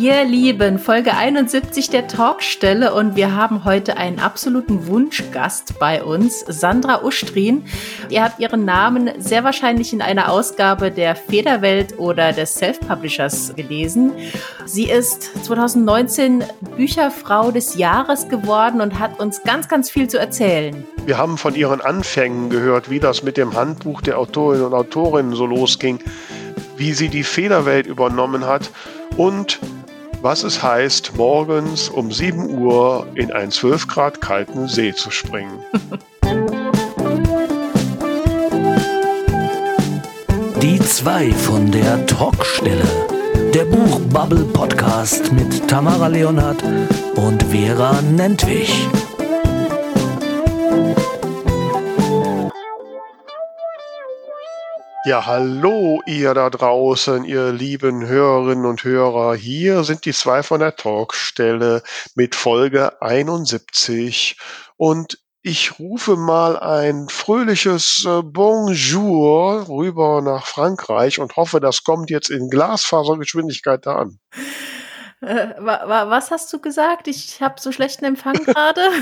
Ihr Lieben, Folge 71 der Talkstelle und wir haben heute einen absoluten Wunschgast bei uns, Sandra Ustrin. Ihr habt ihren Namen sehr wahrscheinlich in einer Ausgabe der Federwelt oder des Self-Publishers gelesen. Sie ist 2019 Bücherfrau des Jahres geworden und hat uns ganz, ganz viel zu erzählen. Wir haben von ihren Anfängen gehört, wie das mit dem Handbuch der Autorinnen und Autorinnen so losging, wie sie die Federwelt übernommen hat und was es heißt, morgens um 7 Uhr in einen 12 Grad kalten See zu springen. Die zwei von der Talkstelle. Der Buchbubble Podcast mit Tamara Leonhardt und Vera Nentwich. Ja, hallo ihr da draußen, ihr lieben Hörerinnen und Hörer. Hier sind die zwei von der Talkstelle mit Folge 71 und ich rufe mal ein fröhliches äh, Bonjour rüber nach Frankreich und hoffe, das kommt jetzt in Glasfasergeschwindigkeit da an. Äh, wa wa was hast du gesagt? Ich habe so schlechten Empfang gerade.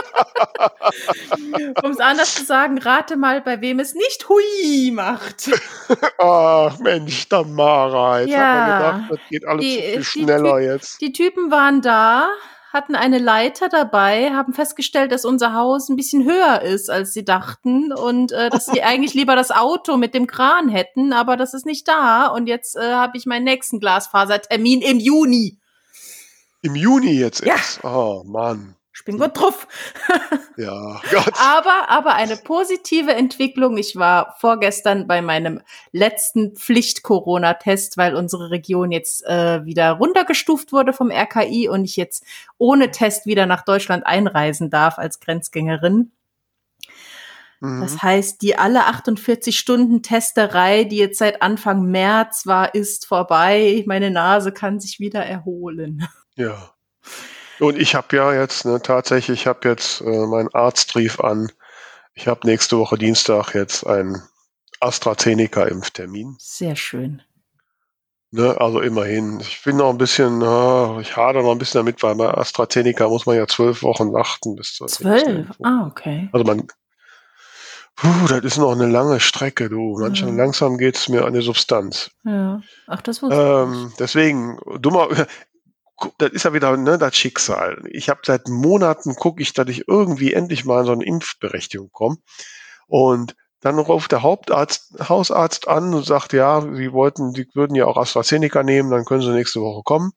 um es anders zu sagen, rate mal, bei wem es nicht Hui macht. Ach Mensch, Tamara, jetzt Ja. hat man gedacht, das geht alles Die- viel die schneller jetzt. Die Typen waren da, hatten eine Leiter dabei, haben festgestellt, dass unser Haus ein bisschen höher ist, als sie dachten und äh, dass sie eigentlich lieber das Auto mit dem Kran hätten, aber das ist nicht da und jetzt äh, habe ich meinen nächsten Glasfasertermin im Juni. Im Juni jetzt Ja. erst. Oh Mann. Ich bin gut drauf. Ja, Gott. Aber, aber eine positive Entwicklung. Ich war vorgestern bei meinem letzten Pflicht-Corona-Test, weil unsere Region jetzt äh, wieder runtergestuft wurde vom RKI und ich jetzt ohne Test wieder nach Deutschland einreisen darf als Grenzgängerin. Mhm. Das heißt, die alle 48 Stunden Testerei, die jetzt seit Anfang März war, ist vorbei. Meine Nase kann sich wieder erholen. Ja. Und ich habe ja jetzt, ne, tatsächlich, ich habe jetzt äh, meinen Arzt rief an. Ich habe nächste Woche Dienstag jetzt einen AstraZeneca-Impftermin. Sehr schön. Ne, also immerhin. Ich bin noch ein bisschen, äh, ich hader noch ein bisschen damit, weil bei AstraZeneca muss man ja zwölf Wochen warten bis zur Zwölf? Ah, okay. Also man, puh, das ist noch eine lange Strecke, du. Manchmal Mhm. langsam geht's mir an die Substanz. Ja. Ach, das wusste ich Ähm, deswegen, dummer, das ist ja wieder ne, das Schicksal. Ich habe seit Monaten gucke ich, dass ich irgendwie endlich mal in so eine Impfberechtigung komme. Und dann ruft der Hauptarzt, Hausarzt an und sagt, ja, sie wollten, sie würden ja auch AstraZeneca nehmen, dann können sie nächste Woche kommen.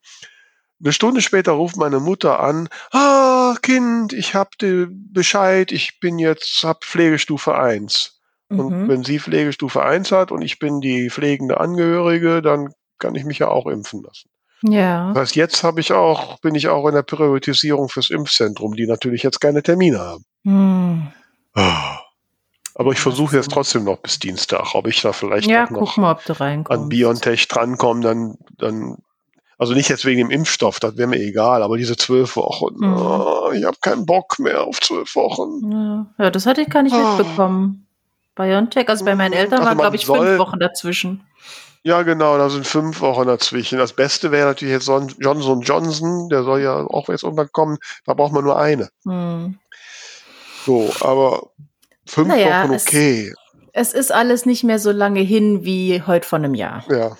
Eine Stunde später ruft meine Mutter an, ah, Kind, ich hab Bescheid, ich bin jetzt, hab Pflegestufe 1. Und Mhm. wenn sie Pflegestufe 1 hat und ich bin die pflegende Angehörige, dann kann ich mich ja auch impfen lassen. Ja. Das heißt, jetzt habe ich auch, bin ich auch in der Priorisierung fürs Impfzentrum, die natürlich jetzt keine Termine haben. Hm. Ah. Aber ich versuche jetzt trotzdem noch bis Dienstag, ob ich da vielleicht Ja, noch mal, an BioNTech drankomme, dann, dann, also nicht jetzt wegen dem Impfstoff, das wäre mir egal, aber diese zwölf Wochen, Mhm. ah, ich habe keinen Bock mehr auf zwölf Wochen. Ja. ja, das hatte ich gar nicht Ah. mitbekommen. BioNTech, also bei meinen Eltern Also waren, glaube ich, soll- fünf Wochen dazwischen. Ja, genau, da sind fünf Wochen dazwischen. Das Beste wäre natürlich jetzt Son- Johnson Johnson, der soll ja auch jetzt irgendwann kommen, da braucht man nur eine. Hm. So, aber fünf Naja, Wochen es- okay. Es ist alles nicht mehr so lange hin wie heute vor einem Jahr. Ja,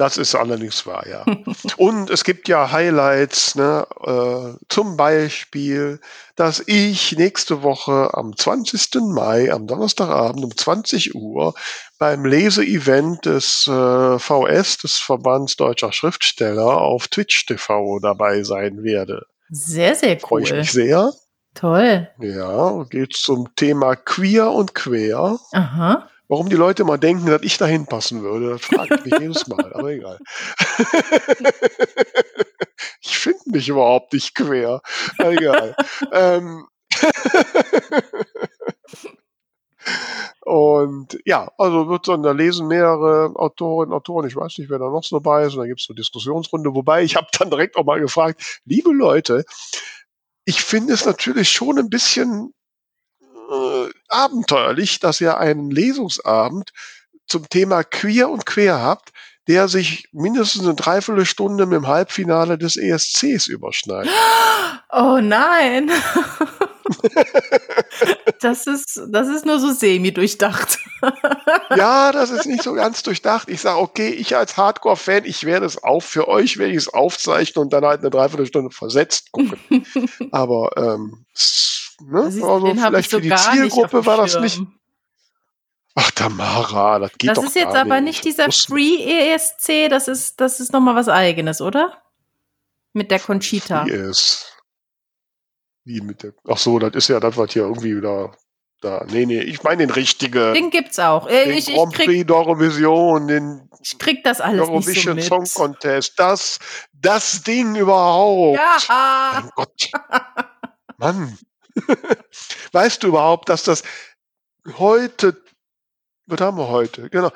das ist allerdings wahr, ja. Und es gibt ja Highlights, ne? äh, zum Beispiel, dass ich nächste Woche am 20. Mai, am Donnerstagabend um 20 Uhr beim Leseevent des äh, VS, des Verbands Deutscher Schriftsteller, auf Twitch TV dabei sein werde. Sehr, sehr Freue ich cool. mich sehr. Toll. Ja, geht zum Thema Queer und Quer. Aha. Warum die Leute mal denken, dass ich dahin passen würde, das frage ich mich jedes Mal, aber egal. ich finde mich überhaupt nicht quer. Egal. ähm, und ja, also wird so, da lesen mehrere Autorinnen, Autoren, ich weiß nicht, wer da noch so dabei ist, und da gibt es eine Diskussionsrunde, wobei ich habe dann direkt auch mal gefragt, liebe Leute, ich finde es natürlich schon ein bisschen äh, abenteuerlich, dass ihr einen Lesungsabend zum Thema Queer und Quer habt, der sich mindestens eine Dreiviertelstunde mit dem Halbfinale des ESCs überschneidet. Oh nein. das ist, das ist nur so semi-durchdacht. ja, das ist nicht so ganz durchdacht. Ich sage, okay, ich als Hardcore-Fan, ich werde es auch für euch, werde ich es aufzeichnen und dann halt eine Dreiviertelstunde versetzt gucken. Aber ähm, ne? also vielleicht für die Zielgruppe war das nicht. Ach, Tamara, das geht das doch Das ist jetzt aber nicht dieser Free ESC, das ist, das ist nochmal was eigenes, oder? Mit der Conchita. Yes. Wie mit der. Ach so, das ist ja das, was hier irgendwie wieder da. Nee, nee, ich meine den richtigen. Den gibt's auch. Äh, den ich, Grand Prix d'Eurovision, den ich krieg das alles Eurovision nicht so mit. Song Contest, das, das Ding überhaupt. Ja. Mein Gott. Mann. weißt du überhaupt, dass das heute, was haben wir heute? Genau.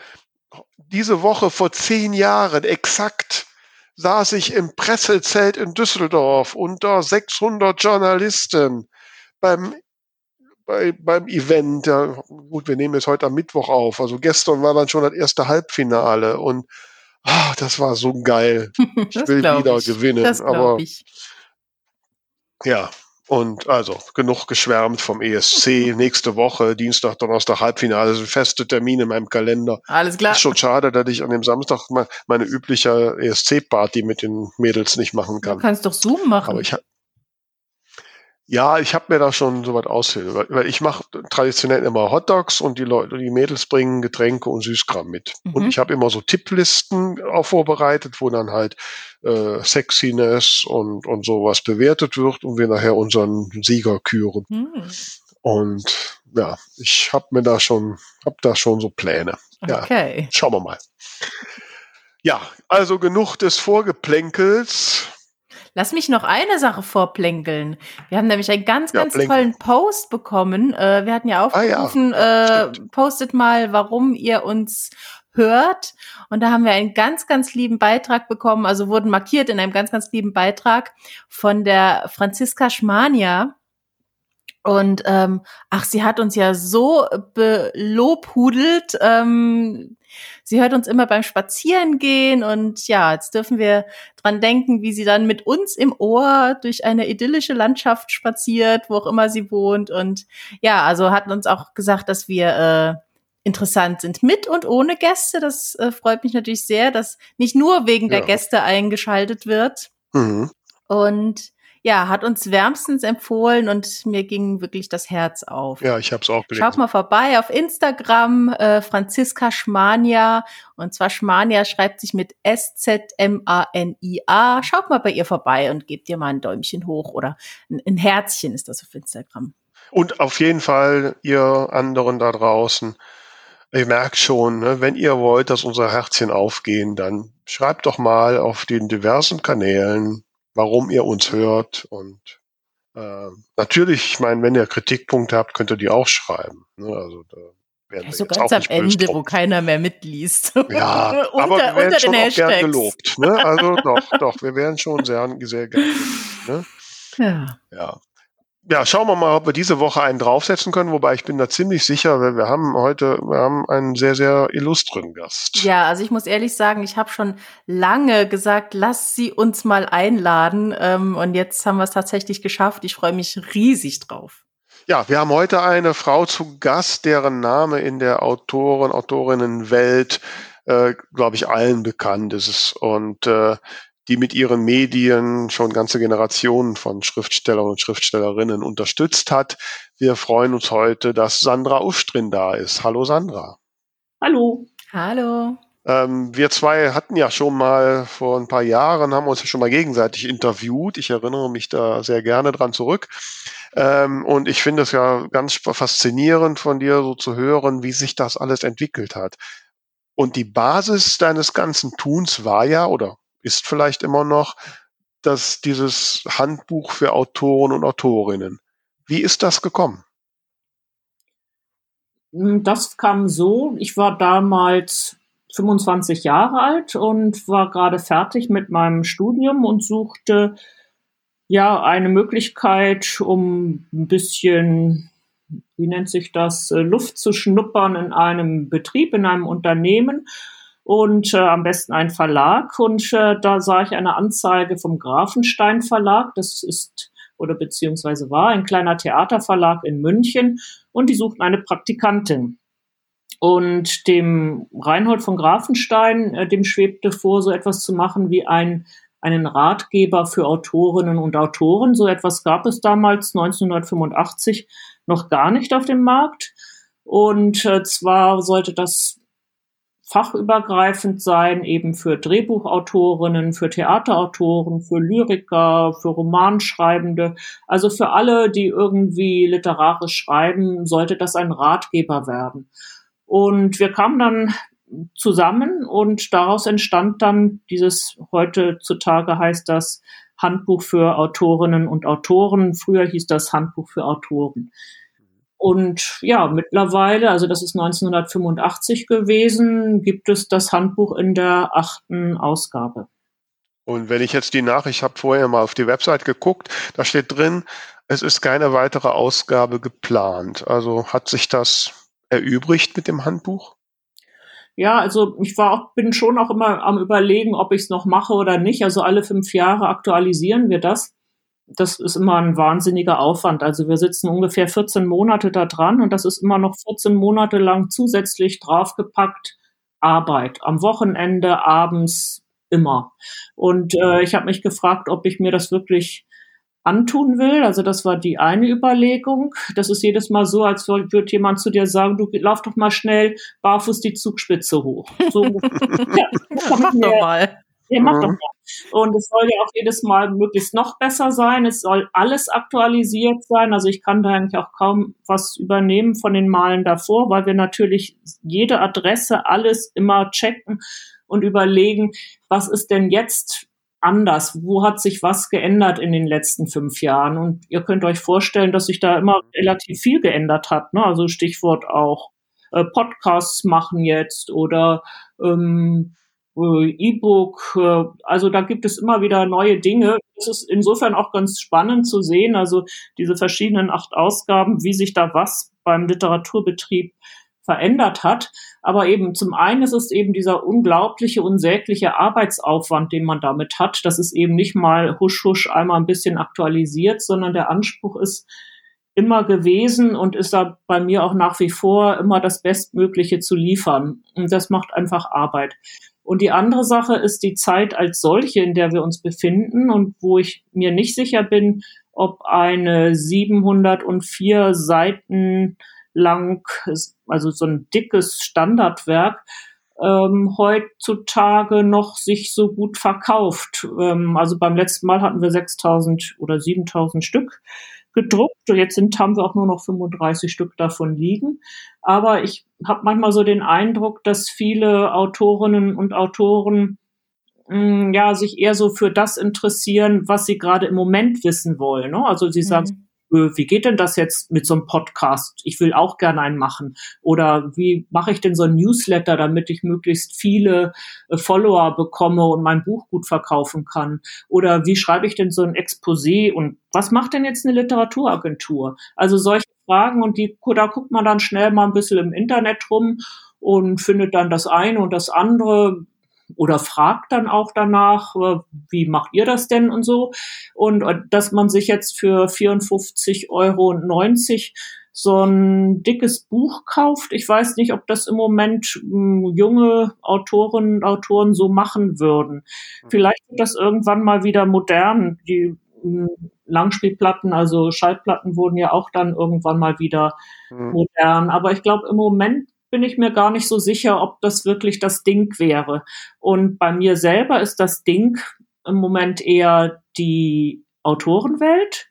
Diese Woche vor zehn Jahren exakt saß ich im Pressezelt in Düsseldorf unter 600 Journalisten beim bei, beim Event. Ja, gut, wir nehmen jetzt heute am Mittwoch auf. Also gestern war dann schon das erste Halbfinale und ah, das war so geil. Ich will wieder ich. gewinnen. Das aber ich. ja, und also genug geschwärmt vom ESC. Nächste Woche, Dienstag, Donnerstag, Halbfinale, sind feste Termine in meinem Kalender. Alles klar. Ist schon schade, dass ich an dem Samstag meine übliche ESC-Party mit den Mädels nicht machen kann. Du kannst doch Zoom machen. Aber ich, ja, ich habe mir da schon so was ausgehört, weil ich mache traditionell immer Hotdogs und die Leute, die Mädels bringen Getränke und Süßkram mit. Mhm. Und ich habe immer so Tipplisten auch vorbereitet, wo dann halt äh, Sexiness und, und sowas bewertet wird und wir nachher unseren Sieger küren. Mhm. Und ja, ich habe mir da schon, habe da schon so Pläne. Okay. Ja, schauen wir mal. Ja, also genug des Vorgeplänkels. Lass mich noch eine Sache vorplänkeln. Wir haben nämlich einen ganz, ganz ja, tollen Post bekommen. Äh, wir hatten ja aufgerufen, ah, ja. äh, postet mal, warum ihr uns hört. Und da haben wir einen ganz, ganz lieben Beitrag bekommen, also wurden markiert in einem ganz, ganz lieben Beitrag von der Franziska Schmania. Und ähm, ach, sie hat uns ja so belobhudelt. Ähm, sie hört uns immer beim Spazierengehen und ja, jetzt dürfen wir dran denken, wie sie dann mit uns im Ohr durch eine idyllische Landschaft spaziert, wo auch immer sie wohnt. Und ja, also hat uns auch gesagt, dass wir äh, interessant sind mit und ohne Gäste. Das äh, freut mich natürlich sehr, dass nicht nur wegen ja. der Gäste eingeschaltet wird. Mhm. Und ja, hat uns wärmstens empfohlen und mir ging wirklich das Herz auf. Ja, ich habe es auch gelesen. Schaut mal vorbei auf Instagram, äh, Franziska Schmania. Und zwar Schmania schreibt sich mit S-Z-M-A-N-I-A. Schaut mal bei ihr vorbei und gebt ihr mal ein Däumchen hoch oder ein, ein Herzchen ist das auf Instagram. Und auf jeden Fall, ihr anderen da draußen, ihr merkt schon, ne, wenn ihr wollt, dass unsere Herzchen aufgehen, dann schreibt doch mal auf den diversen Kanälen, warum ihr uns hört. Und äh, natürlich, ich meine, wenn ihr Kritikpunkte habt, könnt ihr die auch schreiben. Ne? Also da werden also ganz am Ende, wo keiner mehr mitliest. Ja, unter, aber wir werden schon auch gern gelobt. Ne? Also doch, doch, wir werden schon sehr, sehr gern gelobt. Ne? Ja. ja ja, schauen wir mal, ob wir diese Woche einen draufsetzen können, wobei ich bin da ziemlich sicher, weil wir haben heute, wir haben einen sehr, sehr illustren Gast. Ja, also ich muss ehrlich sagen, ich habe schon lange gesagt, lass sie uns mal einladen. Ähm, und jetzt haben wir es tatsächlich geschafft. Ich freue mich riesig drauf. Ja, wir haben heute eine Frau zu Gast, deren Name in der Autoren, Autorinnenwelt, äh, glaube ich, allen bekannt ist. Und äh, die mit ihren Medien schon ganze Generationen von Schriftstellern und Schriftstellerinnen unterstützt hat. Wir freuen uns heute, dass Sandra Ustrin da ist. Hallo Sandra. Hallo. Hallo. Ähm, wir zwei hatten ja schon mal vor ein paar Jahren, haben uns ja schon mal gegenseitig interviewt. Ich erinnere mich da sehr gerne dran zurück. Ähm, und ich finde es ja ganz faszinierend von dir so zu hören, wie sich das alles entwickelt hat. Und die Basis deines ganzen Tuns war ja, oder ist vielleicht immer noch, dass dieses Handbuch für Autoren und Autorinnen. Wie ist das gekommen? Hm, das kam so, ich war damals 25 Jahre alt und war gerade fertig mit meinem Studium und suchte ja eine Möglichkeit, um ein bisschen, wie nennt sich das, Luft zu schnuppern in einem Betrieb, in einem Unternehmen und äh, am besten ein Verlag. Und äh, da sah ich eine Anzeige vom Grafenstein Verlag. Das ist oder beziehungsweise war ein kleiner Theaterverlag in München und die suchten eine Praktikantin. Und dem Reinhold von Grafenstein, äh, dem schwebte vor, so etwas zu machen wie ein, einen Ratgeber für Autorinnen und Autoren. So etwas gab es damals 1985 noch gar nicht auf dem Markt. Und äh, zwar sollte das fachübergreifend sein, eben für Drehbuchautorinnen, für Theaterautoren, für Lyriker, für Romanschreibende. Also für alle, die irgendwie literarisch schreiben, sollte das ein Ratgeber werden. Und wir kamen dann zusammen und daraus entstand dann dieses, heutzutage heißt das Handbuch für Autorinnen und Autoren. Früher hieß das Handbuch für Autoren. Und ja, mittlerweile, also das ist 1985 gewesen, gibt es das Handbuch in der achten Ausgabe. Und wenn ich jetzt die Nachricht habe vorher mal auf die Website geguckt, da steht drin, es ist keine weitere Ausgabe geplant. Also hat sich das erübrigt mit dem Handbuch? Ja, also ich war auch, bin schon auch immer am überlegen, ob ich es noch mache oder nicht. Also alle fünf Jahre aktualisieren wir das das ist immer ein wahnsinniger Aufwand. Also wir sitzen ungefähr 14 Monate da dran und das ist immer noch 14 Monate lang zusätzlich draufgepackt Arbeit. Am Wochenende, abends, immer. Und äh, ich habe mich gefragt, ob ich mir das wirklich antun will. Also das war die eine Überlegung. Das ist jedes Mal so, als würde jemand zu dir sagen, du lauf doch mal schnell barfuß die Zugspitze hoch. So, ja, Mach doch mal. Ja, mach mhm. doch mal. Und es soll ja auch jedes Mal möglichst noch besser sein. Es soll alles aktualisiert sein. Also ich kann da eigentlich auch kaum was übernehmen von den Malen davor, weil wir natürlich jede Adresse, alles immer checken und überlegen, was ist denn jetzt anders? Wo hat sich was geändert in den letzten fünf Jahren? Und ihr könnt euch vorstellen, dass sich da immer relativ viel geändert hat. Ne? Also Stichwort auch äh, Podcasts machen jetzt oder ähm, äh, E-Book. Äh, also da gibt es immer wieder neue Dinge. Es ist insofern auch ganz spannend zu sehen, also diese verschiedenen acht Ausgaben, wie sich da was beim Literaturbetrieb verändert hat. Aber eben zum einen ist es eben dieser unglaubliche, unsägliche Arbeitsaufwand, den man damit hat. Das ist eben nicht mal husch husch einmal ein bisschen aktualisiert, sondern der Anspruch ist immer gewesen und ist da bei mir auch nach wie vor immer das Bestmögliche zu liefern. Und das macht einfach Arbeit. Und die andere Sache ist die Zeit als solche, in der wir uns befinden und wo ich mir nicht sicher bin, ob eine 704 Seiten lang, also so ein dickes Standardwerk, ähm, heutzutage noch sich so gut verkauft. Ähm, also beim letzten Mal hatten wir 6000 oder 7000 Stück gedruckt. Jetzt sind, haben wir auch nur noch 35 Stück davon liegen. Aber ich habe manchmal so den Eindruck, dass viele Autorinnen und Autoren mh, mm, ja sich eher so für das interessieren, was sie gerade im Moment wissen wollen. Ne? Also sie sagen, mhm. Äh, wie geht denn das jetzt mit so einem Podcast? Ich will auch gerne einen machen. Oder wie mache ich denn so ein Newsletter, damit ich möglichst viele äh, Follower bekomme und mein Buch gut verkaufen kann? Oder wie schreibe ich denn so ein Exposé und was macht denn jetzt eine Literaturagentur? Also solche Fragen und die, da guckt man dann schnell mal ein bisschen im Internet rum und findet dann das eine und das andere oder fragt dann auch danach, äh, wie macht ihr das denn und so. Und äh, dass man sich jetzt für 54,90 Euro so ein dickes Buch kauft. Ich weiß nicht, ob das im Moment hm, junge Autorinnen und Autoren so machen würden. Hm. Vielleicht wird das irgendwann mal wieder modern. Die hm, Langspielplatten, also Schallplatten wurden ja auch dann irgendwann mal wieder modern. Aber ich glaube, im Moment bin ich mir gar nicht so sicher, ob das wirklich das Ding wäre. Und bei mir selber ist das Ding im Moment eher die Autorenwelt.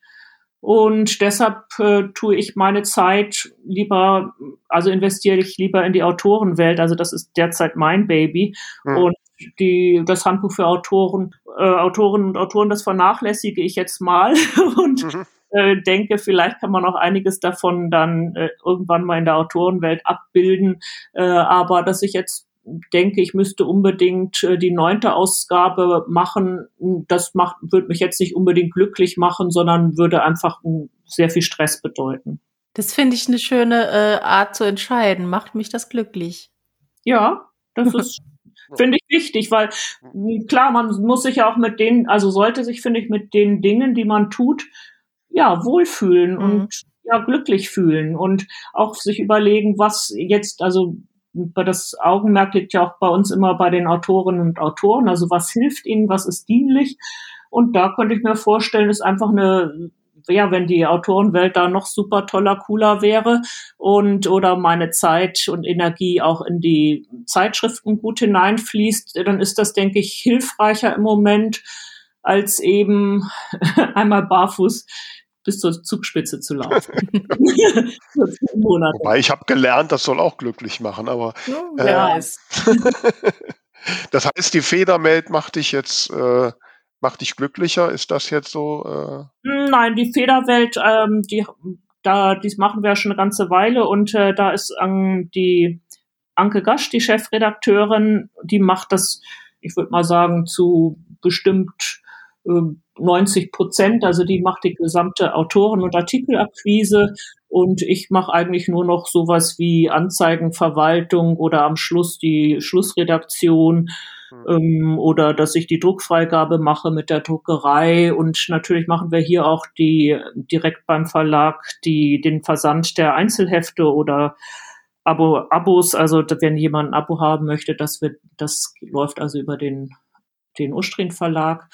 Und deshalb äh, tue ich meine Zeit lieber, also investiere ich lieber in die Autorenwelt. Also das ist derzeit mein Baby. Mhm. Und die, das Handbuch für Autoren, äh, Autoren und Autoren, das vernachlässige ich jetzt mal. und mhm äh, denke, vielleicht kann man auch einiges davon dann äh, irgendwann mal in der Autorenwelt abbilden. Äh, aber dass ich jetzt denke, ich müsste unbedingt äh, die neunte Ausgabe machen, das macht, würde mich jetzt nicht unbedingt glücklich machen, sondern würde einfach sehr viel Stress bedeuten. Das finde ich eine schöne äh, Art zu entscheiden. Macht mich das glücklich? Ja, das ist Finde ich wichtig, weil klar, man muss sich ja auch mit denen, also sollte sich, finde ich, mit den Dingen, die man tut, ja, wohlfühlen mhm. und ja, glücklich fühlen und auch sich überlegen, was jetzt, also das Augenmerk liegt ja auch bei uns immer bei den Autorinnen und Autoren, also was hilft ihnen, was ist dienlich. Und da könnte ich mir vorstellen, ist einfach eine ja, wenn die Autorenwelt da noch super toller, cooler wäre und oder meine Zeit und Energie auch in die Zeitschriften gut hineinfließt, dann ist das, denke ich, hilfreicher im Moment, als eben einmal barfuß bis zur Zugspitze zu laufen. Wobei ich habe gelernt, das soll auch glücklich machen, aber ja, äh, das heißt, die Federmeld macht dich jetzt äh, macht dich glücklicher? Ist das jetzt so? Äh Nein, die Federwelt, ähm, die da dies machen wir schon eine ganze Weile und äh, da ist ähm, die Anke Gasch, die Chefredakteurin, die macht das, ich würde mal sagen, zu bestimmt 90 Prozent. Also die macht die gesamte Autoren- und Artikelakquise und ich mache eigentlich nur noch sowas wie Anzeigenverwaltung oder am Schluss die Schlussredaktion mhm. ähm, oder dass ich die Druckfreigabe mache mit der Druckerei und natürlich machen wir hier auch die direkt beim Verlag die den Versand der Einzelhefte oder Abo, Abos, also wenn jemand ein Abo haben möchte, das wird, das läuft also über den, den Ustrin Verlag.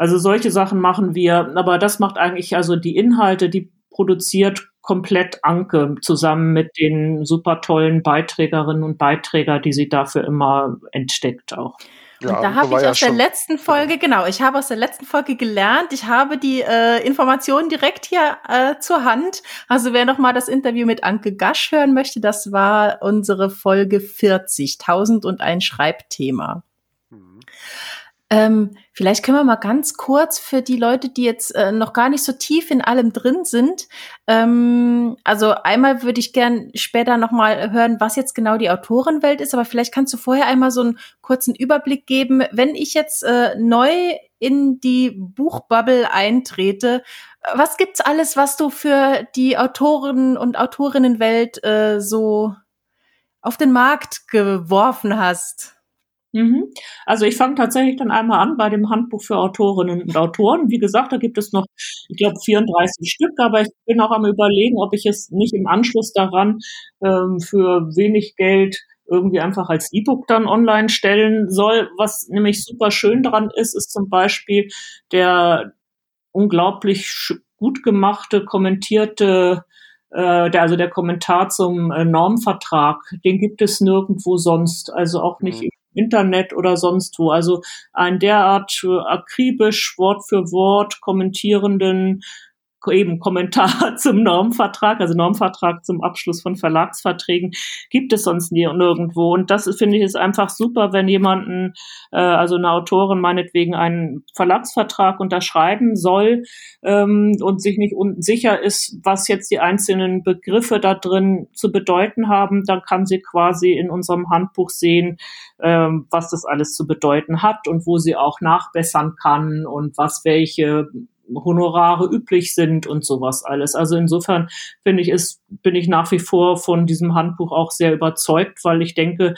Also solche Sachen machen wir, aber das macht eigentlich also die Inhalte, die produziert komplett Anke zusammen mit den super tollen Beiträgerinnen und Beiträger, die sie dafür immer entdeckt auch. Ja, und da habe ich ja aus der letzten Folge, genau, ich habe aus der letzten Folge gelernt, ich habe die äh, Informationen direkt hier äh, zur Hand. Also wer noch mal das Interview mit Anke Gasch hören möchte, das war unsere Folge 40, 1000 und ein Schreibthema. Ähm, vielleicht können wir mal ganz kurz für die Leute, die jetzt äh, noch gar nicht so tief in allem drin sind. Ähm, also einmal würde ich gern später noch mal hören, was jetzt genau die Autorenwelt ist. Aber vielleicht kannst du vorher einmal so einen kurzen Überblick geben, wenn ich jetzt äh, neu in die Buchbubble eintrete. Was gibt's alles, was du für die Autoren und Autorinnenwelt äh, so auf den Markt geworfen hast? Mhm. Also ich fange tatsächlich dann einmal an bei dem Handbuch für Autorinnen und Autoren. Wie gesagt, da gibt es noch, ich glaube, 34 Stück, aber ich bin auch am überlegen, ob ich es nicht im Anschluss daran ähm, für wenig Geld irgendwie einfach als E-Book dann online stellen soll. Was nämlich super schön dran ist, ist zum Beispiel der unglaublich gut gemachte, kommentierte äh, der, also der Kommentar zum äh, Normvertrag, den gibt es nirgendwo sonst, also auch nicht mhm. Internet oder sonst wo. Also ein derart akribisch Wort für Wort kommentierenden eben Kommentar zum Normvertrag, also Normvertrag zum Abschluss von Verlagsverträgen, gibt es sonst nie nirgendwo. Und das finde ich ist einfach super, wenn jemanden, äh, also eine Autorin meinetwegen einen Verlagsvertrag unterschreiben soll ähm, und sich nicht sicher ist, was jetzt die einzelnen Begriffe da drin zu bedeuten haben, dann kann sie quasi in unserem Handbuch sehen, ähm, was das alles zu bedeuten hat und wo sie auch nachbessern kann und was welche Honorare üblich sind und sowas alles. Also insofern finde ich, ist, bin ich nach wie vor von diesem Handbuch auch sehr überzeugt, weil ich denke,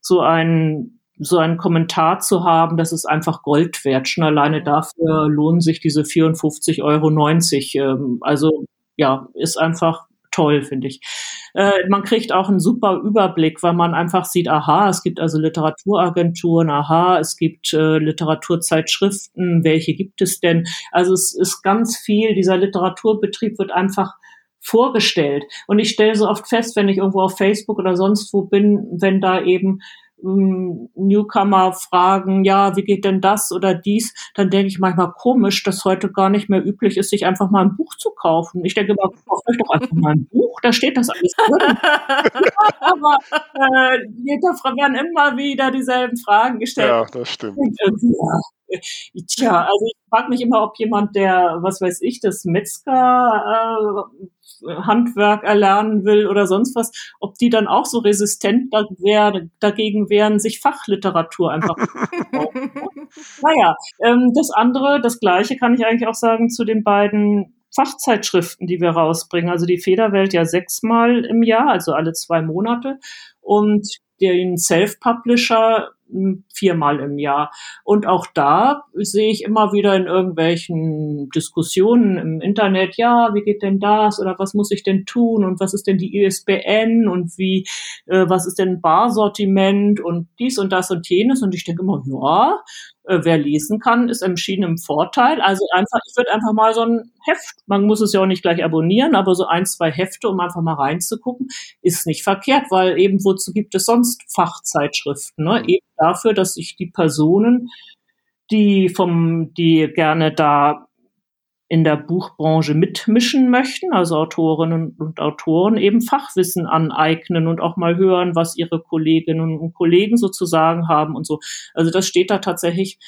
so ein so einen Kommentar zu haben, das ist einfach Gold wert. Schon alleine dafür lohnen sich diese 54,90 Euro. Ähm, also ja, ist einfach toll, finde ich. Äh, man kriegt auch einen super Überblick, weil man einfach sieht, aha, es gibt also Literaturagenturen, aha, es gibt äh, Literaturzeitschriften, welche gibt es denn? Also es ist ganz viel, dieser Literaturbetrieb wird einfach vorgestellt. Und ich stelle so oft fest, wenn ich irgendwo auf Facebook oder sonst wo bin, wenn da eben Newcomer fragen, ja, wie geht denn das oder dies, dann denke ich manchmal komisch, dass heute gar nicht mehr üblich ist, sich einfach mal ein Buch zu kaufen. Ich denke immer, kauft euch doch einfach mal ein Buch, da steht das alles drin. aber äh, da werden immer wieder dieselben Fragen gestellt. Ja, das stimmt. Ja. Tja, also ich frage mich immer, ob jemand, der, was weiß ich, das Metzger äh, Handwerk erlernen will oder sonst was, ob die dann auch so resistent da wär, dagegen wären, sich Fachliteratur einfach Naja, ähm, das andere, das gleiche kann ich eigentlich auch sagen zu den beiden Fachzeitschriften, die wir rausbringen. Also die Federwelt ja sechsmal im Jahr, also alle zwei Monate. Und den Self-Publisher viermal im Jahr. Und auch da sehe ich immer wieder in irgendwelchen Diskussionen im Internet, ja, wie geht denn das oder was muss ich denn tun und was ist denn die ISBN und wie, äh, was ist denn Barsortiment und dies und das und jenes. Und ich denke immer, ja, äh, wer lesen kann, ist entschieden im Vorteil. Also einfach, ich würde einfach mal so ein Heft, man muss es ja auch nicht gleich abonnieren, aber so ein, zwei Hefte, um einfach mal reinzugucken, ist nicht verkehrt, weil eben wozu gibt es sonst Fachzeitschriften? Ne? Eben dafür, dass sich die Personen, die vom, die gerne da in der Buchbranche mitmischen möchten, also Autorinnen und Autoren eben Fachwissen aneignen und auch mal hören, was ihre Kolleginnen und Kollegen sozusagen haben und so. Also das steht da tatsächlich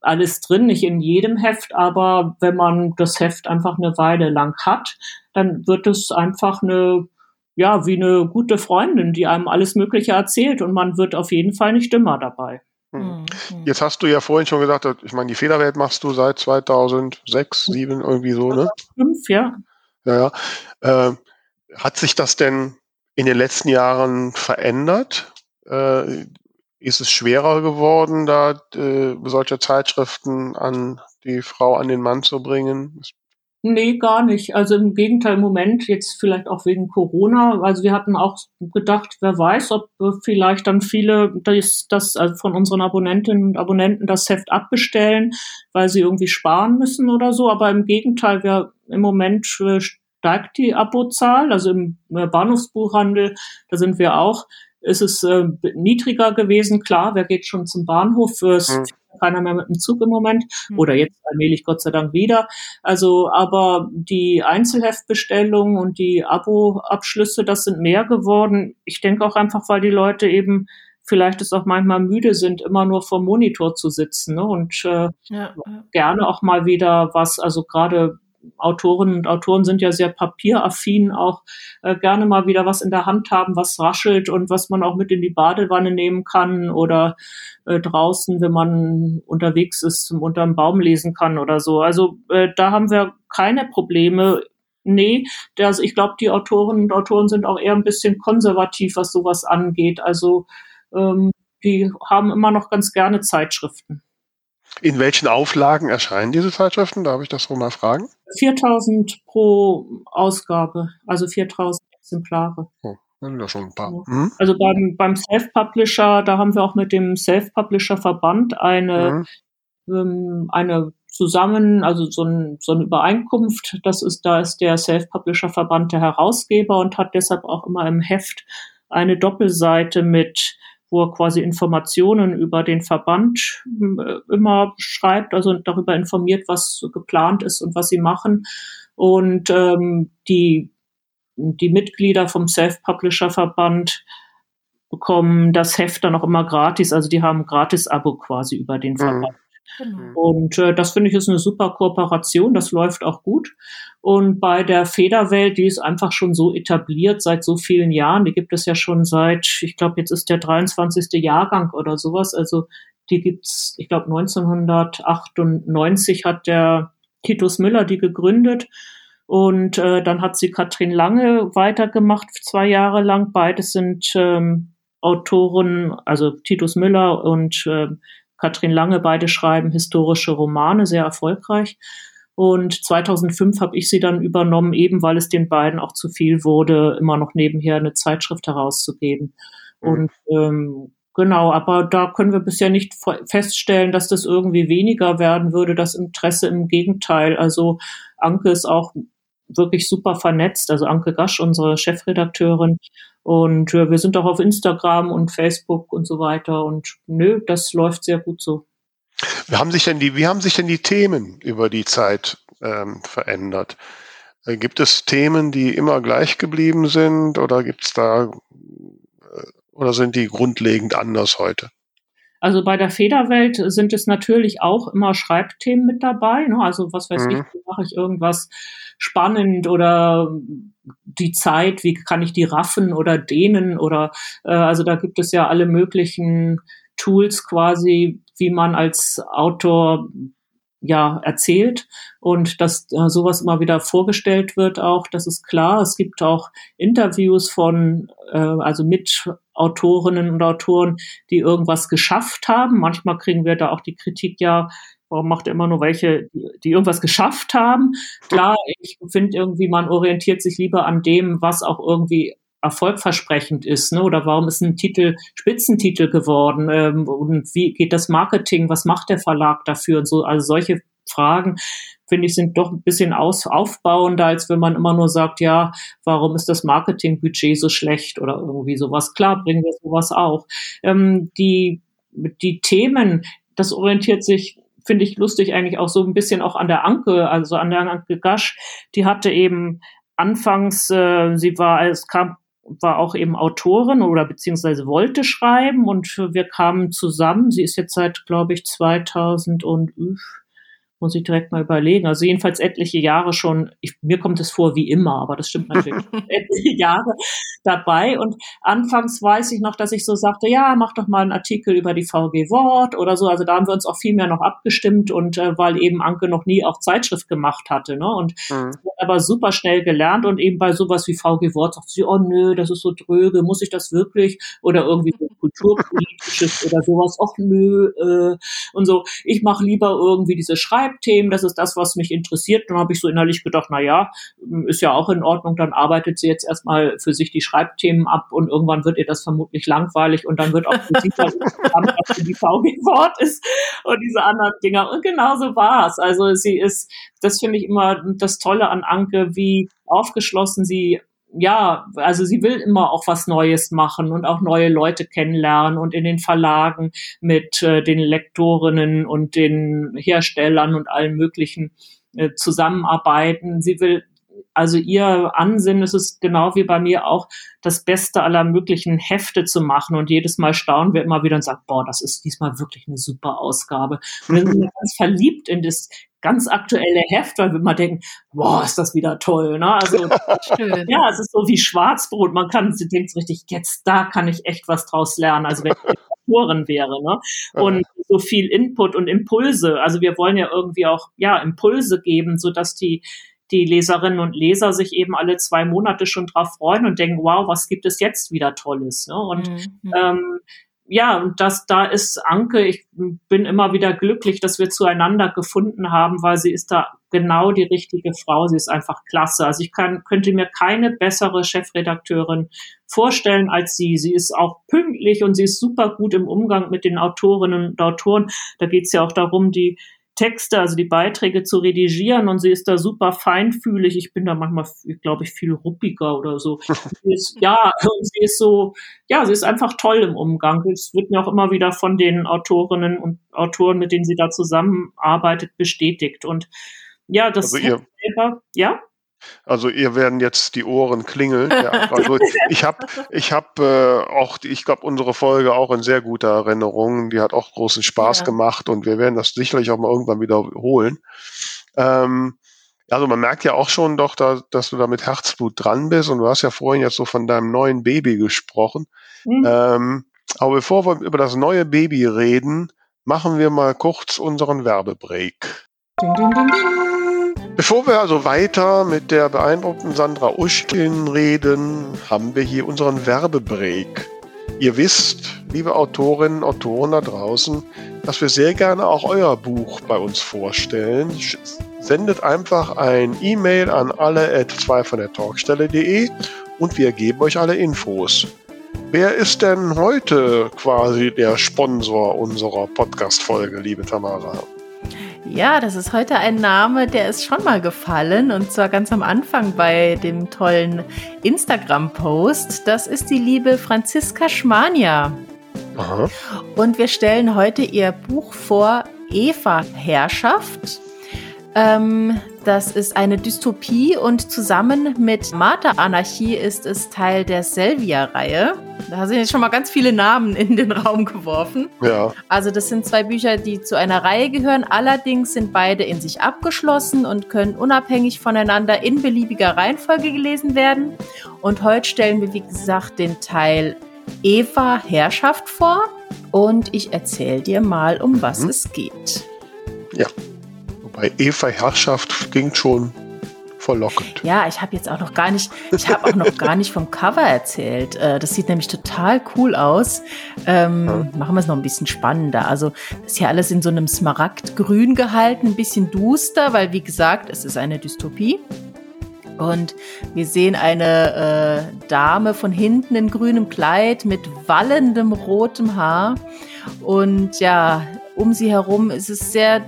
alles drin, nicht in jedem Heft, aber wenn man das Heft einfach eine Weile lang hat, dann wird es einfach eine, ja, wie eine gute Freundin, die einem alles Mögliche erzählt und man wird auf jeden Fall nicht dümmer dabei. Hm. Mhm. Jetzt hast du ja vorhin schon gesagt, ich meine, die Federwelt machst du seit 2006, 2007 irgendwie so, ne? Fünf, ja. Ja, ja. Äh, hat sich das denn in den letzten Jahren verändert? Äh, ist es schwerer geworden, da äh, solche Zeitschriften an die Frau, an den Mann zu bringen? Nee, gar nicht. Also im Gegenteil, im Moment, jetzt vielleicht auch wegen Corona. Also wir hatten auch gedacht, wer weiß, ob vielleicht dann viele das, das also von unseren Abonnentinnen und Abonnenten das Heft abbestellen, weil sie irgendwie sparen müssen oder so. Aber im Gegenteil, wir im Moment äh, steigt die Abozahl. Also im äh, Bahnhofsbuchhandel, da sind wir auch, ist es äh, niedriger gewesen. Klar, wer geht schon zum Bahnhof? Es mhm keiner mehr mit dem Zug im Moment mhm. oder jetzt allmählich Gott sei Dank wieder. Also, aber die Einzelheftbestellungen und die Abo-Abschlüsse, das sind mehr geworden. Ich denke auch einfach, weil die Leute eben vielleicht es auch manchmal müde sind, immer nur vor Monitor zu sitzen ne? und äh, ja. gerne auch mal wieder was, also gerade Autorinnen und Autoren sind ja sehr papieraffin, auch äh, gerne mal wieder was in der Hand haben, was raschelt und was man auch mit in die Badewanne nehmen kann oder äh, draußen, wenn man unterwegs ist, unterm Baum lesen kann oder so. Also äh, da haben wir keine Probleme. Nee, das, ich glaube, die Autorinnen und Autoren sind auch eher ein bisschen konservativ, was sowas angeht. Also ähm, die haben immer noch ganz gerne Zeitschriften. In welchen Auflagen erscheinen diese Zeitschriften? Darf ich das so mal fragen? 4000 pro Ausgabe, also 4000 Exemplare. Oh, sind ja schon ein paar. Mhm. Also beim, beim Self-Publisher, da haben wir auch mit dem Self-Publisher-Verband eine, mhm. ähm, eine zusammen, also so, ein, so eine Übereinkunft. Das ist, da ist der Self-Publisher-Verband der Herausgeber und hat deshalb auch immer im Heft eine Doppelseite mit wo er quasi Informationen über den Verband äh, immer schreibt, also darüber informiert, was geplant ist und was sie machen. Und ähm, die, die Mitglieder vom Self-Publisher-Verband bekommen das Heft dann auch immer gratis, also die haben Gratis-Abo quasi über den mhm. Genau. Und äh, das finde ich ist eine super Kooperation, das läuft auch gut. Und bei der Federwelt, die ist einfach schon so etabliert seit so vielen Jahren, die gibt es ja schon seit, ich glaube, jetzt ist der 23. Jahrgang oder sowas. Also die gibt's, ich glaube, 1998 hat der Titus Müller die gegründet. Und äh, dann hat sie Katrin Lange weitergemacht, zwei Jahre lang. Beides sind ähm, Autoren, also Titus Müller und äh, Katrin Lange, beide schreiben historische Romane, sehr erfolgreich. Und 2005 habe ich sie dann übernommen, eben weil es den beiden auch zu viel wurde, immer noch nebenher eine Zeitschrift herauszugeben. Mhm. Und ähm, genau, aber da können wir bisher nicht feststellen, dass das irgendwie weniger werden würde, das Interesse im Gegenteil. Also Anke ist auch wirklich super vernetzt, also Anke Gasch, unsere Chefredakteurin, und äh, wir sind auch auf Instagram und Facebook und so weiter. Und nö, das läuft sehr gut so. Wie haben sich denn die, wie haben sich denn die Themen über die Zeit ähm, verändert? Äh, gibt es Themen, die immer gleich geblieben sind oder gibt es da äh, oder sind die grundlegend anders heute? Also bei der Federwelt sind es natürlich auch immer Schreibthemen mit dabei. Ne? Also was weiß mhm. ich, mache ich irgendwas spannend oder die Zeit, wie kann ich die raffen oder dehnen oder äh, also da gibt es ja alle möglichen Tools quasi, wie man als Autor ja erzählt und dass äh, sowas immer wieder vorgestellt wird auch, das ist klar. Es gibt auch Interviews von äh, also mit Autorinnen und Autoren, die irgendwas geschafft haben. Manchmal kriegen wir da auch die Kritik ja, warum macht er immer nur welche, die, die irgendwas geschafft haben? Klar, ich finde irgendwie, man orientiert sich lieber an dem, was auch irgendwie erfolgversprechend ist, ne? Oder warum ist ein Titel Spitzentitel geworden? Ähm, und wie geht das Marketing? Was macht der Verlag dafür? Und so, also solche Fragen finde ich sind doch ein bisschen aus, aufbauender, als wenn man immer nur sagt, ja, warum ist das Marketingbudget so schlecht oder irgendwie sowas. Klar, bringen wir sowas auch. Ähm, die die Themen, das orientiert sich finde ich lustig eigentlich auch so ein bisschen auch an der Anke, also an der Anke Gasch. Die hatte eben anfangs, äh, sie war, es kam war auch eben Autorin oder beziehungsweise wollte schreiben und wir kamen zusammen. Sie ist jetzt seit, glaube ich, 2000 und muss ich direkt mal überlegen. Also jedenfalls etliche Jahre schon, ich, mir kommt es vor wie immer, aber das stimmt natürlich, etliche Jahre dabei. Und anfangs weiß ich noch, dass ich so sagte, ja, mach doch mal einen Artikel über die VG Wort oder so. Also da haben wir uns auch viel mehr noch abgestimmt und äh, weil eben Anke noch nie auch Zeitschrift gemacht hatte. Ne? Und mhm. aber super schnell gelernt und eben bei sowas wie VG Wort sagt sie, oh nö, das ist so dröge, muss ich das wirklich? Oder irgendwie so kulturpolitisches oder sowas, ach nö, äh, und so. Ich mache lieber irgendwie diese Schreib Schreibthemen, das ist das, was mich interessiert. Dann habe ich so innerlich gedacht, na ja, ist ja auch in Ordnung, dann arbeitet sie jetzt erstmal für sich die Schreibthemen ab und irgendwann wird ihr das vermutlich langweilig und dann wird auch für sie was für die VG Wort ist und diese anderen Dinger. Und genauso war es. Also sie ist, das finde ich immer das Tolle an Anke, wie aufgeschlossen sie ja, also sie will immer auch was Neues machen und auch neue Leute kennenlernen und in den Verlagen mit äh, den Lektorinnen und den Herstellern und allen möglichen äh, zusammenarbeiten. Sie will also ihr Ansinnen ist es genau wie bei mir auch, das Beste aller möglichen Hefte zu machen. Und jedes Mal staunen wir immer wieder und sagen, boah, das ist diesmal wirklich eine super Ausgabe. Und wir sind ganz verliebt in das ganz aktuelle Heft, weil wir immer denken, boah, ist das wieder toll. Ne? Also Schön. ja, es ist so wie Schwarzbrot. Man kann, sie denkt richtig, jetzt da kann ich echt was draus lernen. Also wenn ich Autorin wäre, ne? Und so viel Input und Impulse. Also wir wollen ja irgendwie auch ja Impulse geben, so dass die die Leserinnen und Leser sich eben alle zwei Monate schon drauf freuen und denken, wow, was gibt es jetzt wieder Tolles? Ne? Und mhm. ähm, ja, und das, da ist Anke, ich bin immer wieder glücklich, dass wir zueinander gefunden haben, weil sie ist da genau die richtige Frau. Sie ist einfach klasse. Also ich kann, könnte mir keine bessere Chefredakteurin vorstellen als sie. Sie ist auch pünktlich und sie ist super gut im Umgang mit den Autorinnen und Autoren. Da geht es ja auch darum, die Texte, also die Beiträge zu redigieren und sie ist da super feinfühlig. Ich bin da manchmal, glaube ich, viel ruppiger oder so. Ist, ja, und sie ist so, ja, sie ist einfach toll im Umgang. Es wird mir auch immer wieder von den Autorinnen und Autoren, mit denen sie da zusammenarbeitet, bestätigt. Und ja, das also ihr, selber, ja. Also ihr werden jetzt die Ohren klingeln. Ja, also ich habe, ich habe äh, auch, ich glaube, unsere Folge auch in sehr guter Erinnerung. Die hat auch großen Spaß ja. gemacht und wir werden das sicherlich auch mal irgendwann wiederholen. Ähm, also man merkt ja auch schon doch, da, dass du da mit Herzblut dran bist und du hast ja vorhin jetzt so von deinem neuen Baby gesprochen. Mhm. Ähm, aber bevor wir über das neue Baby reden, machen wir mal kurz unseren Werbebreak. Ding, ding, ding, ding. Bevor wir also weiter mit der beeindruckten Sandra Uschkin reden, haben wir hier unseren Werbebreak. Ihr wisst, liebe Autorinnen und Autoren da draußen, dass wir sehr gerne auch euer Buch bei uns vorstellen. Sendet einfach ein E-Mail an alle at 2 von der Talkstelle.de und wir geben euch alle Infos. Wer ist denn heute quasi der Sponsor unserer Podcast-Folge, liebe Tamara? Ja, das ist heute ein Name, der ist schon mal gefallen und zwar ganz am Anfang bei dem tollen Instagram-Post. Das ist die liebe Franziska Schmania. Aha. Und wir stellen heute ihr Buch vor, Eva Herrschaft. Ähm, das ist eine Dystopie und zusammen mit Martha Anarchie ist es Teil der Selvia-Reihe. Da sind jetzt schon mal ganz viele Namen in den Raum geworfen. Ja. Also das sind zwei Bücher, die zu einer Reihe gehören. Allerdings sind beide in sich abgeschlossen und können unabhängig voneinander in beliebiger Reihenfolge gelesen werden. Und heute stellen wir, wie gesagt, den Teil Eva Herrschaft vor. Und ich erzähle dir mal, um was mhm. es geht. Ja. Wobei Eva Herrschaft klingt schon verlockend. Ja, ich habe jetzt auch noch gar nicht, ich habe auch noch gar nicht vom Cover erzählt. Äh, das sieht nämlich total cool aus. Ähm, ja. Machen wir es noch ein bisschen spannender. Also das ist ja alles in so einem Smaragdgrün gehalten, ein bisschen duster, weil wie gesagt, es ist eine Dystopie. Und wir sehen eine äh, Dame von hinten in grünem Kleid mit wallendem rotem Haar. Und ja, um sie herum ist es sehr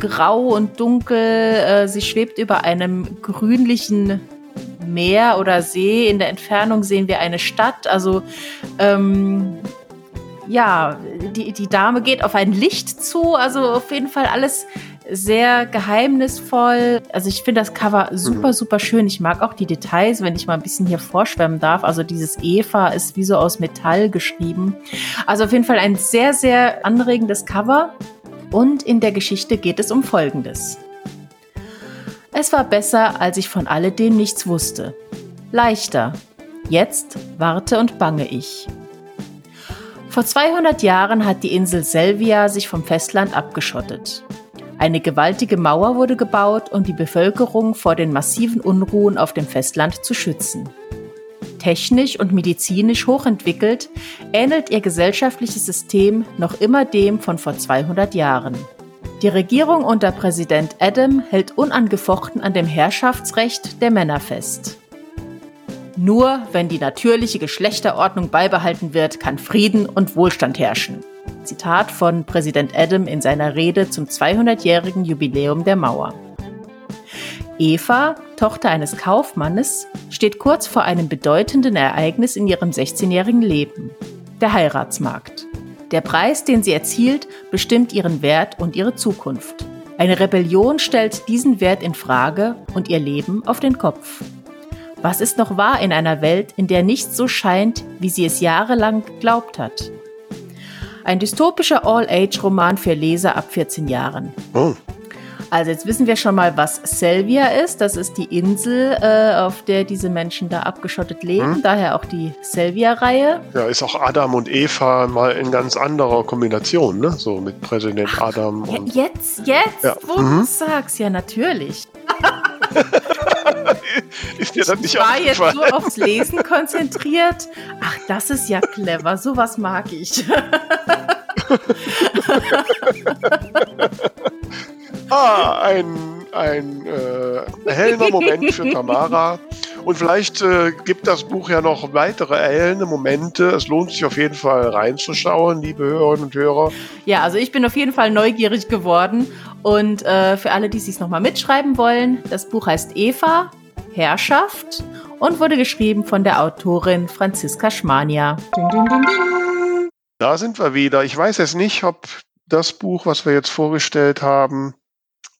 grau und dunkel. Äh, sie schwebt über einem grünlichen Meer oder See. In der Entfernung sehen wir eine Stadt. Also ähm, ja, die, die Dame geht auf ein Licht zu. Also auf jeden Fall alles sehr geheimnisvoll. Also ich finde das Cover super, mhm. super schön. Ich mag auch die Details, wenn ich mal ein bisschen hier vorschwemmen darf. Also dieses Eva ist wie so aus Metall geschrieben. Also auf jeden Fall ein sehr, sehr anregendes Cover. Und in der Geschichte geht es um Folgendes. Es war besser, als ich von alledem nichts wusste. Leichter. Jetzt warte und bange ich. Vor 200 Jahren hat die Insel Selvia sich vom Festland abgeschottet. Eine gewaltige Mauer wurde gebaut, um die Bevölkerung vor den massiven Unruhen auf dem Festland zu schützen. Technisch und medizinisch hochentwickelt, ähnelt ihr gesellschaftliches System noch immer dem von vor 200 Jahren. Die Regierung unter Präsident Adam hält unangefochten an dem Herrschaftsrecht der Männer fest. Nur wenn die natürliche Geschlechterordnung beibehalten wird, kann Frieden und Wohlstand herrschen. Zitat von Präsident Adam in seiner Rede zum 200-jährigen Jubiläum der Mauer. Eva, Tochter eines Kaufmannes, steht kurz vor einem bedeutenden Ereignis in ihrem 16-jährigen Leben, der Heiratsmarkt. Der Preis, den sie erzielt, bestimmt ihren Wert und ihre Zukunft. Eine Rebellion stellt diesen Wert in Frage und ihr Leben auf den Kopf. Was ist noch wahr in einer Welt, in der nichts so scheint, wie sie es jahrelang geglaubt hat? Ein dystopischer All-Age-Roman für Leser ab 14 Jahren. Oh. Also jetzt wissen wir schon mal, was Selvia ist. Das ist die Insel, äh, auf der diese Menschen da abgeschottet leben. Hm? Daher auch die Selvia-Reihe. Ja, ist auch Adam und Eva mal in ganz anderer Kombination, ne? So mit Präsident Ach, Adam. Und jetzt, jetzt, ja. wo mhm. du sagst, ja natürlich. ich war jetzt so aufs Lesen konzentriert. Ach, das ist ja clever. Sowas mag ich. Ah, ein, ein äh, erhellender Moment für Tamara. Und vielleicht äh, gibt das Buch ja noch weitere erhellende Momente. Es lohnt sich auf jeden Fall reinzuschauen, liebe Hörerinnen und Hörer. Ja, also ich bin auf jeden Fall neugierig geworden. Und äh, für alle, die es sich nochmal mitschreiben wollen, das Buch heißt Eva, Herrschaft und wurde geschrieben von der Autorin Franziska Schmania. Da sind wir wieder. Ich weiß jetzt nicht, ob das Buch, was wir jetzt vorgestellt haben,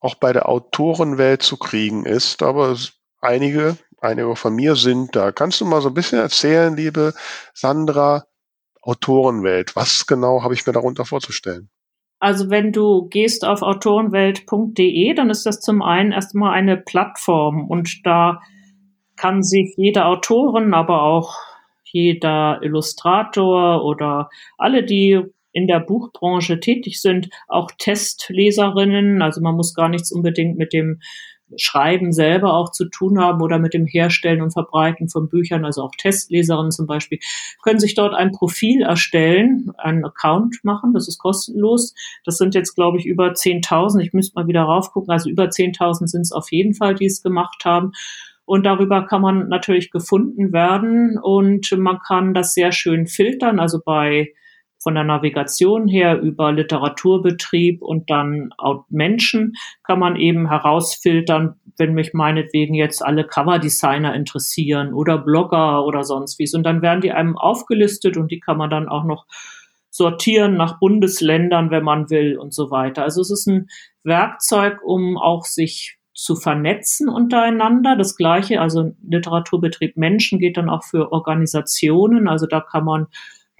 auch bei der Autorenwelt zu kriegen ist, aber einige, einige von mir sind da. Kannst du mal so ein bisschen erzählen, liebe Sandra, Autorenwelt, was genau habe ich mir darunter vorzustellen? Also wenn du gehst auf autorenwelt.de, dann ist das zum einen erstmal eine Plattform und da kann sich jede Autorin, aber auch jeder Illustrator oder alle, die in der Buchbranche tätig sind, auch Testleserinnen. Also man muss gar nichts unbedingt mit dem Schreiben selber auch zu tun haben oder mit dem Herstellen und Verbreiten von Büchern, also auch Testleserinnen zum Beispiel, können sich dort ein Profil erstellen, einen Account machen, das ist kostenlos. Das sind jetzt, glaube ich, über 10.000. Ich müsste mal wieder raufgucken. Also über 10.000 sind es auf jeden Fall, die es gemacht haben. Und darüber kann man natürlich gefunden werden und man kann das sehr schön filtern. Also bei von der Navigation her über Literaturbetrieb und dann Menschen kann man eben herausfiltern, wenn mich meinetwegen jetzt alle Coverdesigner interessieren oder Blogger oder sonst wie. Und dann werden die einem aufgelistet und die kann man dann auch noch sortieren nach Bundesländern, wenn man will und so weiter. Also es ist ein Werkzeug, um auch sich zu vernetzen untereinander. Das gleiche, also Literaturbetrieb Menschen geht dann auch für Organisationen. Also da kann man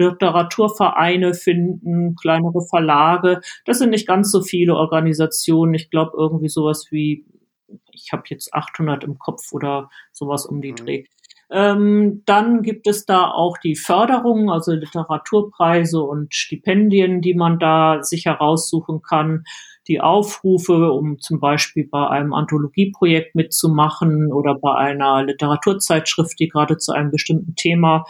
Literaturvereine finden, kleinere Verlage. Das sind nicht ganz so viele Organisationen. Ich glaube irgendwie sowas wie, ich habe jetzt 800 im Kopf oder sowas um die mhm. Dreh. Ähm, dann gibt es da auch die Förderung, also Literaturpreise und Stipendien, die man da sich heraussuchen kann. die Aufrufe, um zum Beispiel bei einem Anthologieprojekt mitzumachen oder bei einer Literaturzeitschrift, die gerade zu einem bestimmten Thema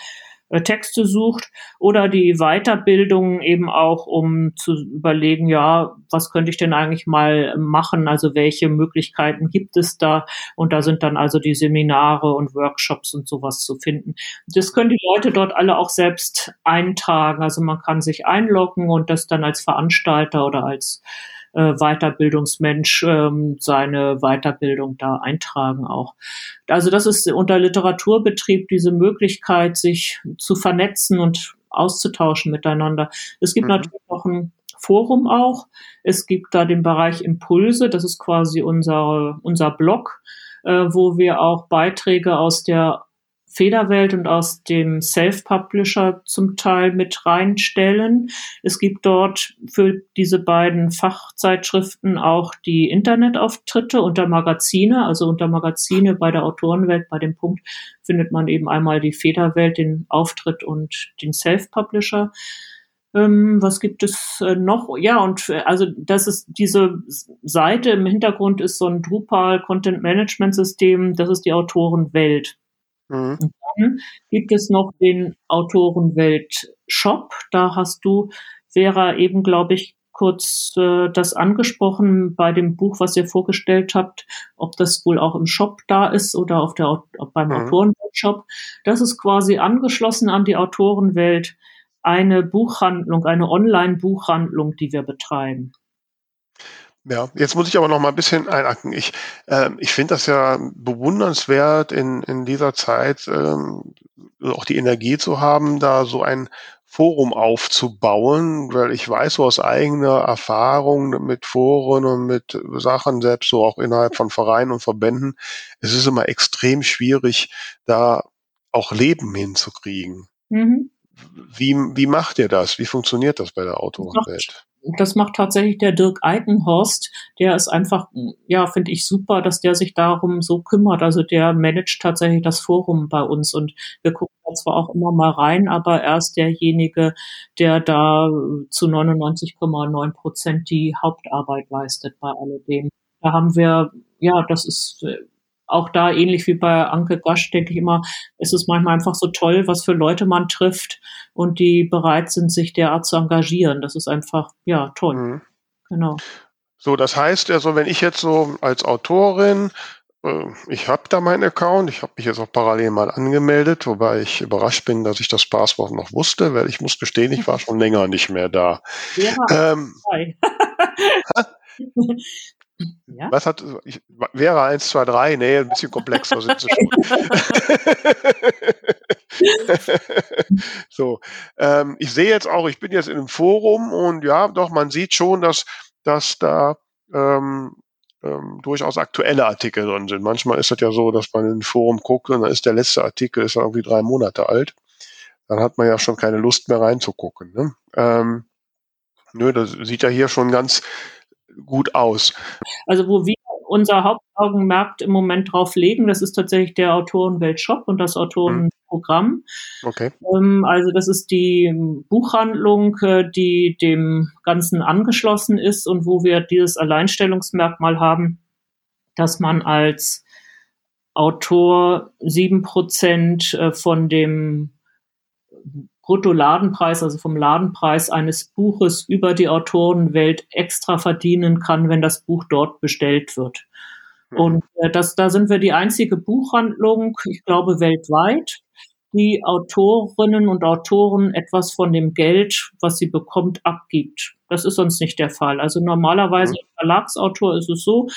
Texte sucht oder die Weiterbildung eben auch, um zu überlegen, ja, was könnte ich denn eigentlich mal machen? Also welche Möglichkeiten gibt es da? Und da sind dann also die Seminare und Workshops und sowas zu finden. Das können die Leute dort alle auch selbst eintragen. Also man kann sich einloggen und das dann als Veranstalter oder als äh, Weiterbildungsmensch ähm, seine Weiterbildung da eintragen auch. Also das ist unter Literaturbetrieb diese Möglichkeit, sich zu vernetzen und auszutauschen miteinander. Es gibt mhm. natürlich auch ein Forum auch. Es gibt da den Bereich Impulse, das ist quasi unser, unser Blog, äh, wo wir auch Beiträge aus der Federwelt und aus dem Self-Publisher zum Teil mit reinstellen. Es gibt dort für diese beiden Fachzeitschriften auch die Internetauftritte unter Magazine, also unter Magazine bei der Autorenwelt, bei dem Punkt findet man eben einmal die Federwelt, den Auftritt und den Self-Publisher. Ähm, was gibt es äh, noch? Ja, und also das ist diese Seite im Hintergrund ist so ein Drupal Content Management System, das ist die Autorenwelt. Mhm. Und dann gibt es noch den Autorenwelt Shop. Da hast du, Vera, eben, glaube ich, kurz äh, das angesprochen bei dem Buch, was ihr vorgestellt habt, ob das wohl auch im Shop da ist oder auf der, beim mhm. Autorenwelt-Shop. Das ist quasi angeschlossen an die Autorenwelt eine Buchhandlung, eine Online-Buchhandlung, die wir betreiben. Ja, jetzt muss ich aber noch mal ein bisschen einhaken. Ich, äh, ich finde das ja bewundernswert, in, in dieser Zeit ähm, auch die Energie zu haben, da so ein Forum aufzubauen, weil ich weiß so aus eigener Erfahrung mit Foren und mit Sachen, selbst so auch innerhalb von Vereinen und Verbänden, es ist immer extrem schwierig, da auch Leben hinzukriegen. Mhm. Wie, wie macht ihr das? Wie funktioniert das bei der Autorenwelt? Das macht tatsächlich der Dirk Eikenhorst. Der ist einfach, ja, finde ich super, dass der sich darum so kümmert. Also der managt tatsächlich das Forum bei uns und wir gucken da zwar auch immer mal rein, aber er ist derjenige, der da zu 99,9 Prozent die Hauptarbeit leistet bei alledem. Da haben wir, ja, das ist auch da ähnlich wie bei Anke Gasch denke ich immer, es ist manchmal einfach so toll, was für Leute man trifft und die bereit sind, sich derart zu engagieren. Das ist einfach, ja, toll. Mhm. Genau. So, das heißt also, wenn ich jetzt so als Autorin äh, ich habe da meinen Account, ich habe mich jetzt auch parallel mal angemeldet, wobei ich überrascht bin, dass ich das Passwort noch wusste, weil ich muss gestehen, ich war schon länger nicht mehr da. Ja, ähm, Ja? Was hat, ich, wäre 1, 2, 3? Nee, ein bisschen komplexer sind sie schon. so, ähm, ich sehe jetzt auch, ich bin jetzt in einem Forum und ja, doch, man sieht schon, dass, dass da ähm, ähm, durchaus aktuelle Artikel drin sind. Manchmal ist es ja so, dass man in ein Forum guckt und dann ist der letzte Artikel ist irgendwie drei Monate alt. Dann hat man ja schon keine Lust mehr reinzugucken. Ne? Ähm, nö, das sieht ja hier schon ganz gut aus. Also wo wir unser Hauptaugenmerk im Moment drauf legen, das ist tatsächlich der Autorenwelt-Shop und das Autorenprogramm. Okay. Ähm, also das ist die Buchhandlung, äh, die dem Ganzen angeschlossen ist und wo wir dieses Alleinstellungsmerkmal haben, dass man als Autor sieben Prozent äh, von dem Bruttoladenpreis, also vom Ladenpreis eines Buches über die Autorenwelt extra verdienen kann, wenn das Buch dort bestellt wird. Mhm. Und äh, das, da sind wir die einzige Buchhandlung, ich glaube weltweit, die Autorinnen und Autoren etwas von dem Geld, was sie bekommt, abgibt. Das ist sonst nicht der Fall. Also normalerweise mhm. als Verlagsautor ist es so,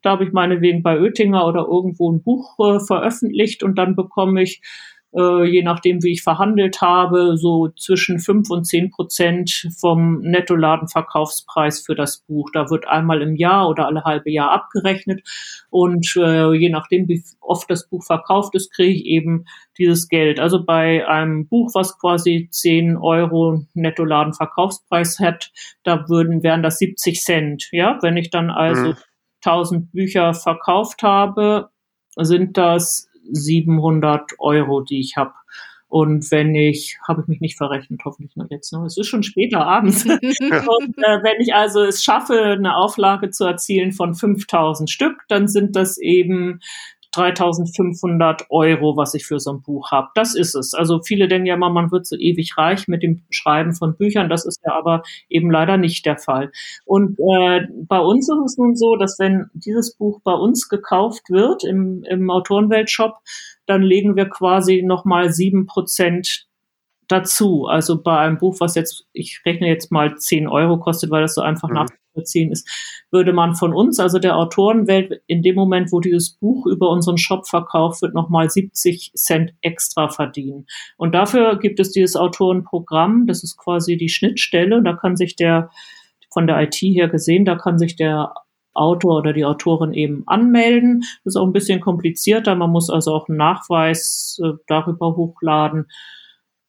da habe ich meinetwegen bei Oettinger oder irgendwo ein Buch äh, veröffentlicht und dann bekomme ich äh, je nachdem, wie ich verhandelt habe, so zwischen fünf und zehn Prozent vom Nettoladenverkaufspreis für das Buch. Da wird einmal im Jahr oder alle halbe Jahr abgerechnet und äh, je nachdem, wie oft das Buch verkauft ist, kriege ich eben dieses Geld. Also bei einem Buch, was quasi zehn Euro Nettoladenverkaufspreis hat, da würden wären das 70 Cent. Ja, wenn ich dann also mhm. 1000 Bücher verkauft habe, sind das 700 Euro, die ich habe. Und wenn ich, habe ich mich nicht verrechnet, hoffentlich noch jetzt, ne? es ist schon später abends. und äh, wenn ich also es schaffe, eine Auflage zu erzielen von 5000 Stück, dann sind das eben 3500 Euro, was ich für so ein Buch habe. Das ist es. Also viele denken ja immer, man wird so ewig reich mit dem Schreiben von Büchern. Das ist ja aber eben leider nicht der Fall. Und äh, bei uns ist es nun so, dass wenn dieses Buch bei uns gekauft wird im, im Autorenweltshop, dann legen wir quasi nochmal sieben Prozent dazu. Also bei einem Buch, was jetzt, ich rechne jetzt mal 10 Euro kostet, weil das so einfach mhm. Nachzuvollziehen ist, würde man von uns, also der Autorenwelt, in dem Moment, wo dieses Buch über unseren Shop verkauft wird, nochmal 70 Cent extra verdienen. Und dafür gibt es dieses Autorenprogramm, das ist quasi die Schnittstelle, da kann sich der, von der IT her gesehen, da kann sich der Autor oder die Autorin eben anmelden. Das ist auch ein bisschen komplizierter. Man muss also auch einen Nachweis äh, darüber hochladen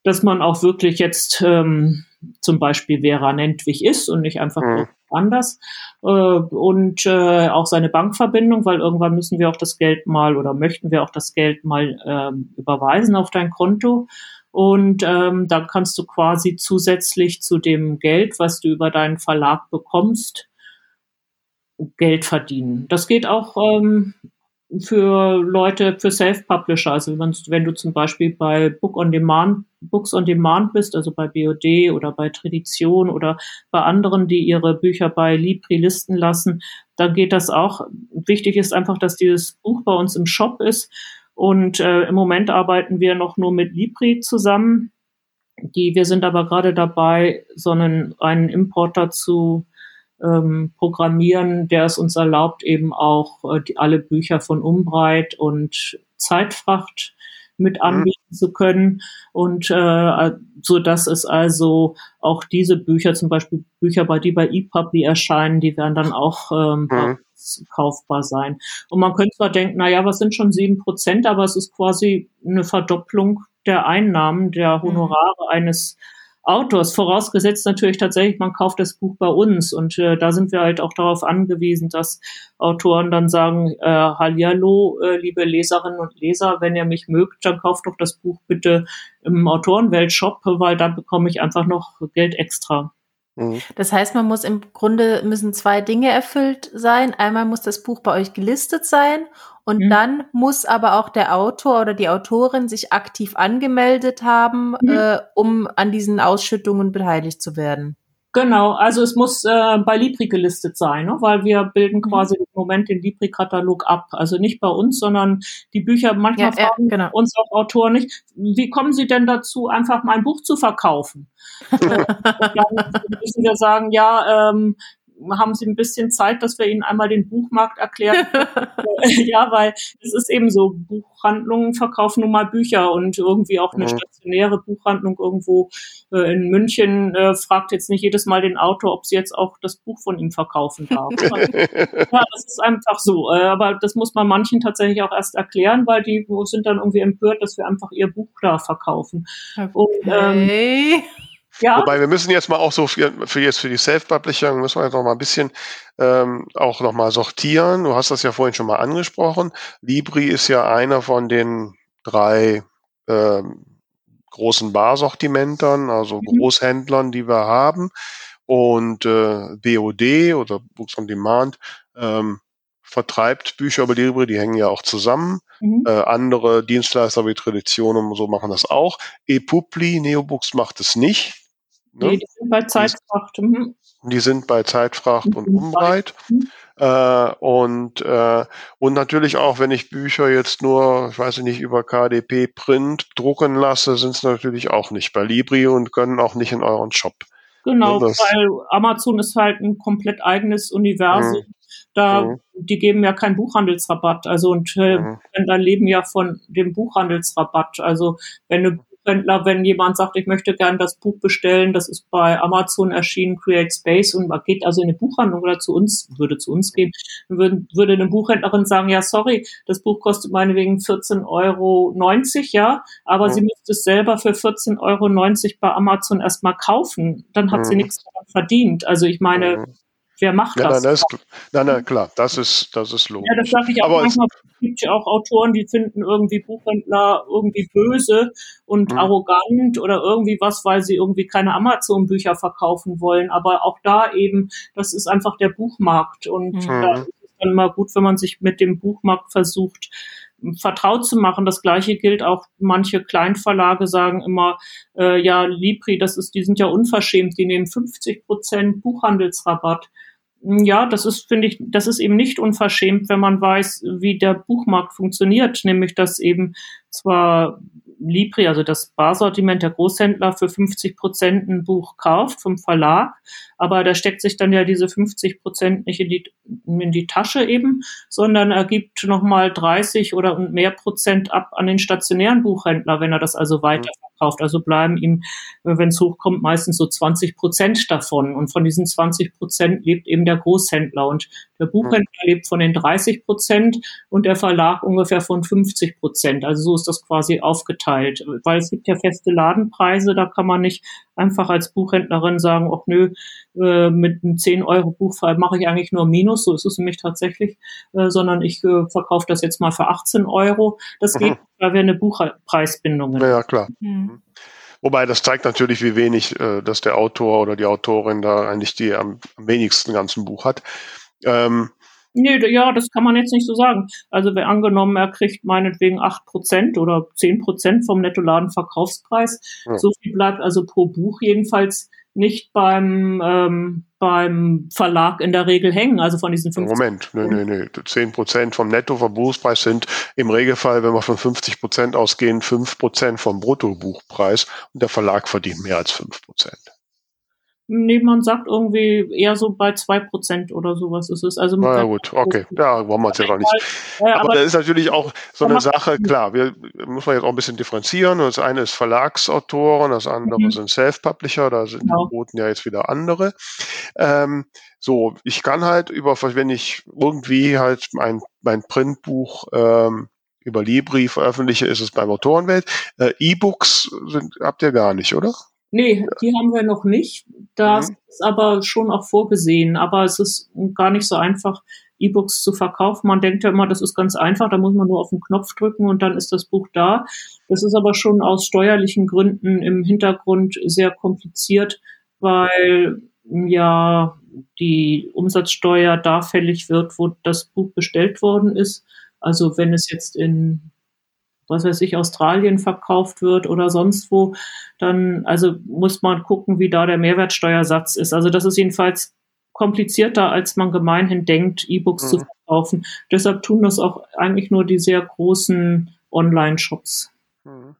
dass man auch wirklich jetzt ähm, zum Beispiel Vera Nentwich ist und nicht einfach mhm. Anders. Äh, und äh, auch seine Bankverbindung, weil irgendwann müssen wir auch das Geld mal oder möchten wir auch das Geld mal ähm, überweisen auf dein Konto. Und ähm, dann kannst du quasi zusätzlich zu dem Geld, was du über deinen Verlag bekommst, Geld verdienen. Das geht auch ähm, für Leute, für Self-Publisher. Also wenn, wenn, du zum Beispiel bei Book on Demand, Books on Demand bist, also bei BOD oder bei Tradition oder bei anderen, die ihre Bücher bei Libri listen lassen, dann geht das auch. Wichtig ist einfach, dass dieses Buch bei uns im Shop ist. Und äh, im Moment arbeiten wir noch nur mit Libri zusammen. Die, wir sind aber gerade dabei, so einen, einen Importer zu ähm, programmieren, der es uns erlaubt, eben auch äh, die, alle Bücher von Umbreit und Zeitfracht mit mhm. anbieten mhm. zu können und äh, so dass es also auch diese Bücher, zum Beispiel Bücher, bei die bei ePubli erscheinen, die werden dann auch ähm, mhm. kaufbar sein. Und man könnte zwar denken, na ja, was sind schon sieben Prozent, aber es ist quasi eine Verdopplung der Einnahmen, der mhm. Honorare mhm. eines Autors, vorausgesetzt natürlich tatsächlich, man kauft das Buch bei uns und äh, da sind wir halt auch darauf angewiesen, dass Autoren dann sagen, äh, Hallihallo, äh, liebe Leserinnen und Leser, wenn ihr mich mögt, dann kauft doch das Buch bitte im Autorenweltshop, weil dann bekomme ich einfach noch Geld extra. Mhm. Das heißt, man muss im Grunde müssen zwei Dinge erfüllt sein. Einmal muss das Buch bei euch gelistet sein und mhm. dann muss aber auch der Autor oder die Autorin sich aktiv angemeldet haben, mhm. äh, um an diesen Ausschüttungen beteiligt zu werden. Genau, also es muss äh, bei Libri gelistet sein, ne? weil wir bilden mhm. quasi im Moment den Libri-Katalog ab. Also nicht bei uns, sondern die Bücher, manchmal ja, fragen genau. uns auch Autoren nicht, wie kommen sie denn dazu, einfach mal ein Buch zu verkaufen? äh, dann müssen wir sagen, ja, ähm, haben Sie ein bisschen Zeit, dass wir Ihnen einmal den Buchmarkt erklären? ja, weil es ist eben so, Buchhandlungen verkaufen nun mal Bücher und irgendwie auch eine mhm. stationäre Buchhandlung irgendwo äh, in München äh, fragt jetzt nicht jedes Mal den Autor, ob sie jetzt auch das Buch von ihm verkaufen darf. ja, das ist einfach so. Äh, aber das muss man manchen tatsächlich auch erst erklären, weil die sind dann irgendwie empört, dass wir einfach ihr Buch da verkaufen. Okay. Und, ähm, ja. Wobei wir müssen jetzt mal auch so für, für jetzt für die Self-Publishing müssen wir jetzt noch mal ein bisschen ähm, auch noch mal sortieren. Du hast das ja vorhin schon mal angesprochen. Libri ist ja einer von den drei ähm, großen Barsortimentern, also mhm. Großhändlern, die wir haben. Und äh, BOD oder Books on Demand ähm, vertreibt Bücher über Libri, die hängen ja auch zusammen. Mhm. Äh, andere Dienstleister wie Tradition und so machen das auch. ePubli, Neobooks macht es nicht. Ne? Nee, die sind bei Zeitfracht. Mhm. Die sind bei Zeitfracht mhm. und Umbreit. Mhm. Äh, und, äh, und natürlich auch, wenn ich Bücher jetzt nur, ich weiß nicht, über KDP Print drucken lasse, sind es natürlich auch nicht bei Libri und können auch nicht in euren Shop. Genau, ja, weil Amazon ist halt ein komplett eigenes Universum. Mhm. Da, mhm. die geben ja keinen Buchhandelsrabatt. Also und äh, mhm. da leben ja von dem Buchhandelsrabatt. Also wenn eine Buchhändler, wenn jemand sagt, ich möchte gern das Buch bestellen, das ist bei Amazon erschienen, Create Space und man geht also in eine Buchhandlung oder zu uns, würde zu uns gehen, würde, würde eine Buchhändlerin sagen, ja, sorry, das Buch kostet meinetwegen 14,90 Euro, ja, aber mhm. sie müsste es selber für 14,90 Euro bei Amazon erstmal kaufen. Dann hat mhm. sie nichts verdient. Also ich meine, mhm. Wer macht ja, das? Nein, ist, nein, nein, klar, das ist, das ist logisch. Ja, das sage ich auch Aber manchmal gibt ja auch Autoren, die finden irgendwie Buchhändler irgendwie böse und mhm. arrogant oder irgendwie was, weil sie irgendwie keine Amazon-Bücher verkaufen wollen. Aber auch da eben, das ist einfach der Buchmarkt und mhm. da ist es dann mal gut, wenn man sich mit dem Buchmarkt versucht, vertraut zu machen. Das gleiche gilt auch, manche Kleinverlage sagen immer, äh, ja, Libri, das ist, die sind ja unverschämt, die nehmen 50 Prozent Buchhandelsrabatt. Ja, das ist, finde ich, das ist eben nicht unverschämt, wenn man weiß, wie der Buchmarkt funktioniert, nämlich dass eben zwar Libri, also das Barsortiment der Großhändler für 50 Prozent ein Buch kauft vom Verlag, aber da steckt sich dann ja diese 50 Prozent nicht in die, in die Tasche eben, sondern er gibt nochmal 30 oder mehr Prozent ab an den stationären Buchhändler, wenn er das also weiterverkauft. Also bleiben ihm, wenn es hochkommt, meistens so 20 Prozent davon. Und von diesen 20 Prozent lebt eben der Großhändler. Und der Buchhändler lebt von den 30 Prozent und der Verlag ungefähr von 50 Prozent. Also so ist das quasi aufgeteilt. Weil es gibt ja feste Ladenpreise, da kann man nicht einfach als Buchhändlerin sagen, ach nö, äh, mit einem 10-Euro-Buch mache ich eigentlich nur Minus, so ist es nämlich tatsächlich, äh, sondern ich äh, verkaufe das jetzt mal für 18 Euro. Das geht, weil wir eine Buchpreisbindung haben. Ja, klar. Mhm. Wobei das zeigt natürlich, wie wenig, äh, dass der Autor oder die Autorin da eigentlich die am, am wenigsten ganzen Buch hat. Ähm, Nee, ja, das kann man jetzt nicht so sagen. Also wer angenommen, er kriegt meinetwegen acht Prozent oder zehn Prozent vom Nettoladenverkaufspreis. Ja. So viel bleibt also pro Buch jedenfalls nicht beim, ähm, beim Verlag in der Regel hängen, also von diesen 50 Moment, nee, nee, nee. 10 Prozent vom Nettoverbuchspreis sind im Regelfall, wenn wir von 50 Prozent ausgehen, 5 Prozent vom Bruttobuchpreis und der Verlag verdient mehr als 5 Prozent. Nee, man sagt irgendwie eher so bei zwei Prozent oder sowas ist es. Also Na ja, gut, okay. Ja, wollen wir uns ja doch nicht. aber, aber das ist natürlich auch so eine Sache, klar, wir muss man jetzt auch ein bisschen differenzieren. Das eine ist Verlagsautoren, das andere mhm. sind Self-Publisher, da sind genau. die Quoten ja jetzt wieder andere. Ähm, so, ich kann halt über, wenn ich irgendwie halt mein, mein Printbuch ähm, über Libri veröffentliche, ist es beim Autorenwelt. Äh, E-Books sind, habt ihr gar nicht, oder? Nee, die haben wir noch nicht. Das mhm. ist aber schon auch vorgesehen. Aber es ist gar nicht so einfach, E-Books zu verkaufen. Man denkt ja immer, das ist ganz einfach, da muss man nur auf den Knopf drücken und dann ist das Buch da. Das ist aber schon aus steuerlichen Gründen im Hintergrund sehr kompliziert, weil ja die Umsatzsteuer da fällig wird, wo das Buch bestellt worden ist. Also wenn es jetzt in was weiß ich, Australien verkauft wird oder sonst wo, dann also muss man gucken, wie da der Mehrwertsteuersatz ist. Also das ist jedenfalls komplizierter, als man gemeinhin denkt, E-Books mhm. zu verkaufen. Deshalb tun das auch eigentlich nur die sehr großen Online-Shops. Mhm.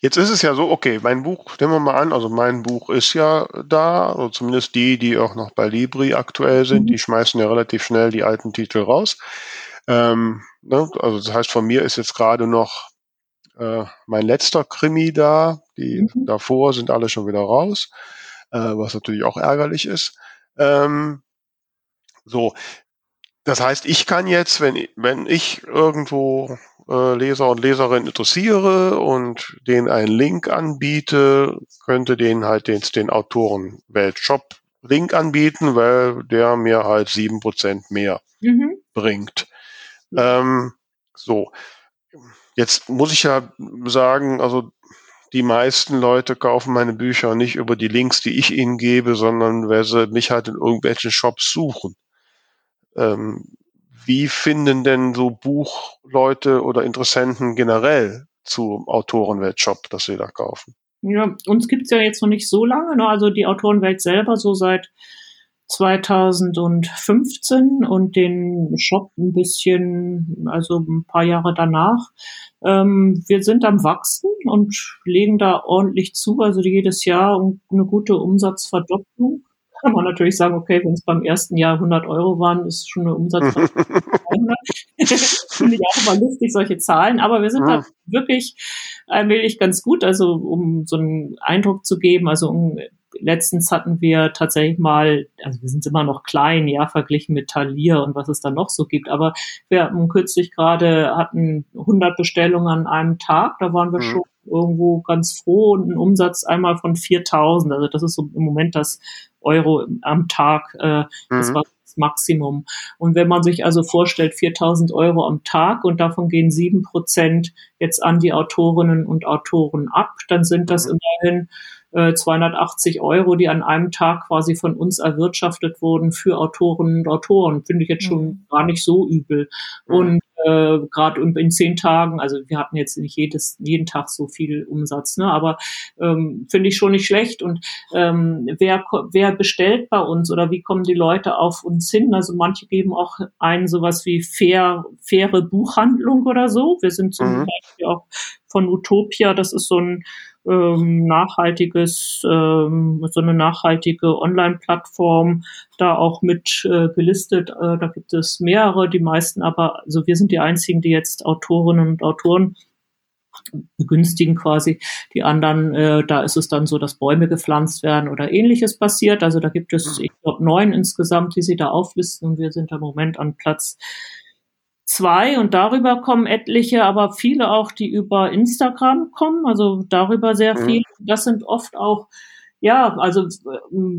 Jetzt ist es ja so, okay, mein Buch, nehmen wir mal an, also mein Buch ist ja da, also zumindest die, die auch noch bei Libri aktuell sind, mhm. die schmeißen ja relativ schnell die alten Titel raus. Ähm, ne? Also das heißt, von mir ist jetzt gerade noch äh, mein letzter Krimi da. Die mhm. davor sind alle schon wieder raus, äh, was natürlich auch ärgerlich ist. Ähm, so, das heißt, ich kann jetzt, wenn, wenn ich irgendwo äh, Leser und Leserinnen interessiere und denen einen Link anbiete, könnte denen halt den, den Autorenwelt-Shop Link anbieten, weil der mir halt sieben Prozent mehr mhm. bringt. Ähm, so, jetzt muss ich ja sagen, also die meisten Leute kaufen meine Bücher nicht über die Links, die ich ihnen gebe, sondern weil sie mich halt in irgendwelchen Shops suchen. Ähm, wie finden denn so Buchleute oder Interessenten generell zum Autorenwelt-Shop, das sie da kaufen? Ja, uns gibt's ja jetzt noch nicht so lange, ne? also die Autorenwelt selber so seit 2015 und den Shop ein bisschen, also ein paar Jahre danach. Ähm, wir sind am Wachsen und legen da ordentlich zu, also jedes Jahr eine gute Umsatzverdopplung. Kann man natürlich sagen, okay, wenn es beim ersten Jahr 100 Euro waren, ist schon eine Umsatzverdopplung. Finde ich auch immer lustig, solche Zahlen, aber wir sind da wirklich allmählich ganz gut, also um so einen Eindruck zu geben, also um letztens hatten wir tatsächlich mal, also wir sind immer noch klein, ja, verglichen mit Thalia und was es da noch so gibt, aber wir hatten kürzlich gerade, hatten 100 Bestellungen an einem Tag, da waren wir mhm. schon irgendwo ganz froh und ein Umsatz einmal von 4000, also das ist so im Moment das Euro am Tag. Äh, das Mhm. war das Maximum. Und wenn man sich also vorstellt, 4000 Euro am Tag und davon gehen sieben Prozent jetzt an die Autorinnen und Autoren ab, dann sind das immerhin äh, 280 Euro, die an einem Tag quasi von uns erwirtschaftet wurden für Autorinnen und Autoren. Finde ich jetzt schon gar nicht so übel. Mhm. Und äh, gerade in, zehn Tagen, also wir hatten jetzt nicht jedes, jeden Tag so viel Umsatz, ne? aber ähm, finde ich schon nicht schlecht. Und ähm, wer, wer bestellt bei uns oder wie kommen die Leute auf uns hin? Also manche geben auch ein sowas wie fair, faire Buchhandlung oder so. Wir sind zum Mhm. Beispiel auch von Utopia, das ist so ein ähm, nachhaltiges, ähm, so eine nachhaltige Online-Plattform, da auch mit äh, gelistet. Äh, da gibt es mehrere, die meisten aber, also wir sind die einzigen, die jetzt Autorinnen und Autoren begünstigen quasi. Die anderen, äh, da ist es dann so, dass Bäume gepflanzt werden oder ähnliches passiert. Also da gibt es, ich glaube, neun insgesamt, die sie da auflisten und wir sind im Moment an Platz zwei und darüber kommen etliche, aber viele auch, die über Instagram kommen, also darüber sehr Mhm. viel. Das sind oft auch ja, also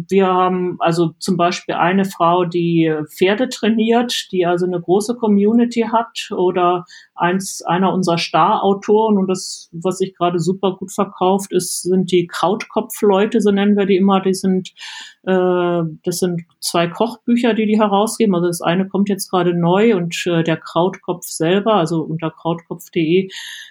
wir haben also zum Beispiel eine Frau, die Pferde trainiert, die also eine große Community hat oder eins, einer unserer Star-Autoren und das, was sich gerade super gut verkauft ist, sind die Krautkopf-Leute, so nennen wir die immer. Die sind, äh, das sind zwei Kochbücher, die die herausgeben. Also das eine kommt jetzt gerade neu und äh, der Krautkopf selber, also unter krautkopf.de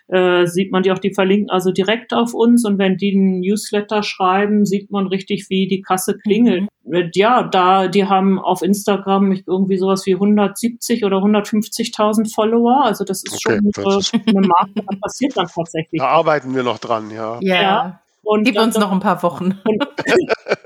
äh, sieht man die auch, die verlinken also direkt auf uns und wenn die einen Newsletter schreiben, sieht man richtig, wie die Kasse klingelt. Äh, Ja, da, die haben auf Instagram irgendwie sowas wie 170 oder 150.000 Follower. Also das ist Okay, schon das ist- äh, eine Marke, da passiert dann tatsächlich. Da arbeiten wir noch dran, ja. Ja. Ja. Und Gib uns noch ein paar Wochen. und,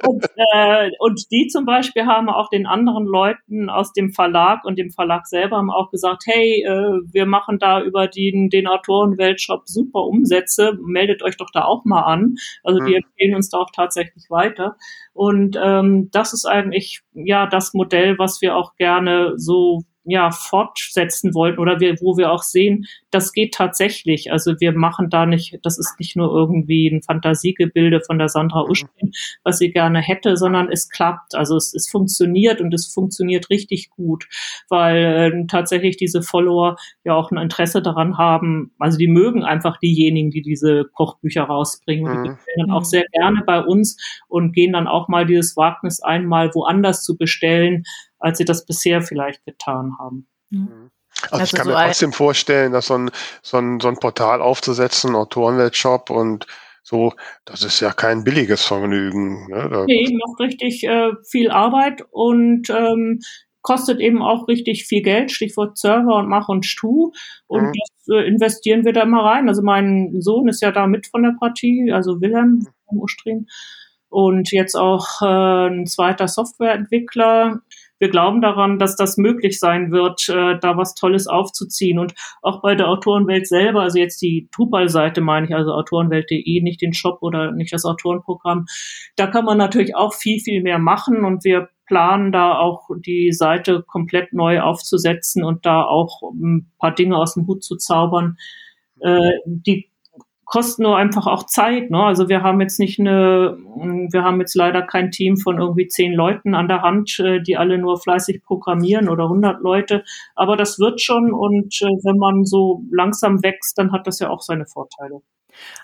und, äh, und die zum Beispiel haben auch den anderen Leuten aus dem Verlag und dem Verlag selber haben auch gesagt, hey, äh, wir machen da über den, den Autorenweltshop super Umsätze, meldet euch doch da auch mal an. Also die Mhm. empfehlen uns da auch tatsächlich weiter. Und ähm, das ist eigentlich ja das Modell, was wir auch gerne so ja fortsetzen wollten oder wir, wo wir auch sehen, das geht tatsächlich. Also wir machen da nicht, das ist nicht nur irgendwie ein Fantasiegebilde von der Sandra Uschkin, was sie gerne hätte, sondern es klappt. Also es, es funktioniert und es funktioniert richtig gut, weil äh, tatsächlich diese Follower ja auch ein Interesse daran haben. Also die mögen einfach diejenigen, die diese Kochbücher rausbringen. Und die Mhm. bestellen dann auch Mhm. sehr gerne bei uns und gehen dann auch mal dieses Wagnis ein, mal woanders zu bestellen, als sie das bisher vielleicht getan haben. Also, Also ich kann so mir trotzdem vorstellen, dass so ein, so ein, so ein Portal aufzusetzen, Autorenweltshop und so, das ist ja kein billiges Vergnügen. Ne? Da, Nee, macht richtig äh, viel Arbeit und ähm, kostet eben auch richtig viel Geld, Stichwort Server und Mach und Tu. Und Mhm. das äh, investieren wir da mal rein. Also mein Sohn ist ja da mit von der Partie, also Wilhelm Wilhelm Ustrin. Und jetzt auch äh, ein zweiter Softwareentwickler. Wir glauben daran, dass das möglich sein wird, äh, da was Tolles aufzuziehen. Und auch bei der Autorenwelt selber, also jetzt die Drupal-Seite meine ich, also autorenwelt.de, nicht den Shop oder nicht das Autorenprogramm, da kann man natürlich auch viel, viel mehr machen und wir planen da auch die Seite komplett neu aufzusetzen und da auch ein paar Dinge aus dem Hut zu zaubern. Äh, die kosten nur einfach auch Zeit. Ne? Also wir haben jetzt nicht eine, wir haben jetzt leider kein Team von irgendwie zehn Leuten an der Hand, äh, die alle nur fleißig programmieren oder 100 Leute. Aber das wird schon und äh, wenn man so langsam wächst, dann hat das ja auch seine Vorteile.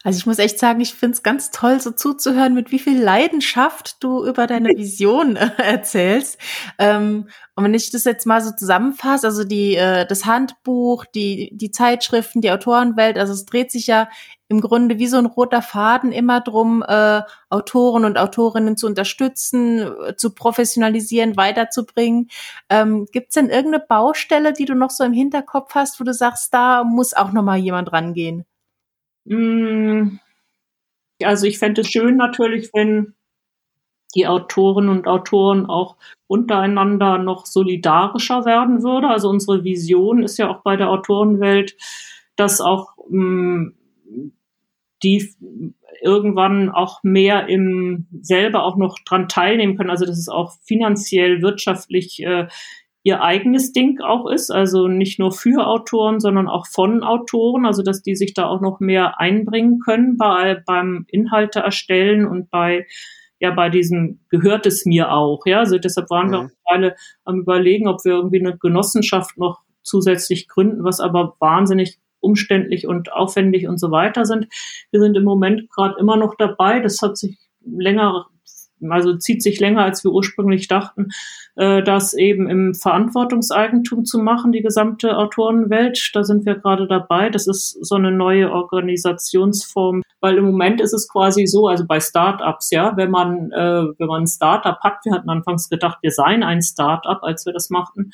Also ich muss echt sagen, ich finde es ganz toll, so zuzuhören, mit wie viel Leidenschaft du über deine Vision äh, erzählst. Ähm, und wenn ich das jetzt mal so zusammenfasse, also die, äh, das Handbuch, die, die Zeitschriften, die Autorenwelt, also es dreht sich ja im Grunde wie so ein roter Faden immer drum, äh, Autoren und Autorinnen zu unterstützen, äh, zu professionalisieren, weiterzubringen. Ähm, Gibt es denn irgendeine Baustelle, die du noch so im Hinterkopf hast, wo du sagst, da muss auch noch mal jemand rangehen? Mm, Also ich fände es schön natürlich, wenn die Autoren und Autoren auch untereinander noch solidarischer werden würde. Also unsere Vision ist ja auch bei der Autorenwelt, dass auch mh, die irgendwann auch mehr im selber auch noch dran teilnehmen können. Also dass es auch finanziell, wirtschaftlich äh, ihr eigenes Ding auch ist. Also nicht nur für Autoren, sondern auch von Autoren. Also dass die sich da auch noch mehr einbringen können bei, beim Inhalte erstellen und bei ja bei diesem gehört es mir auch. Ja, also deshalb waren mhm. wir auch alle am überlegen, ob wir irgendwie eine Genossenschaft noch zusätzlich gründen, was aber wahnsinnig umständlich und aufwendig und so weiter sind. Wir sind im Moment gerade immer noch dabei. Das hat sich länger also zieht sich länger, als wir ursprünglich dachten, äh, das eben im Verantwortungseigentum zu machen, die gesamte Autorenwelt. Da sind wir gerade dabei. Das ist so eine neue Organisationsform, weil im Moment ist es quasi so, also bei Startups, ja, wenn man, äh, wenn man ein Startup hat, wir hatten anfangs gedacht, wir seien ein Startup, als wir das machten,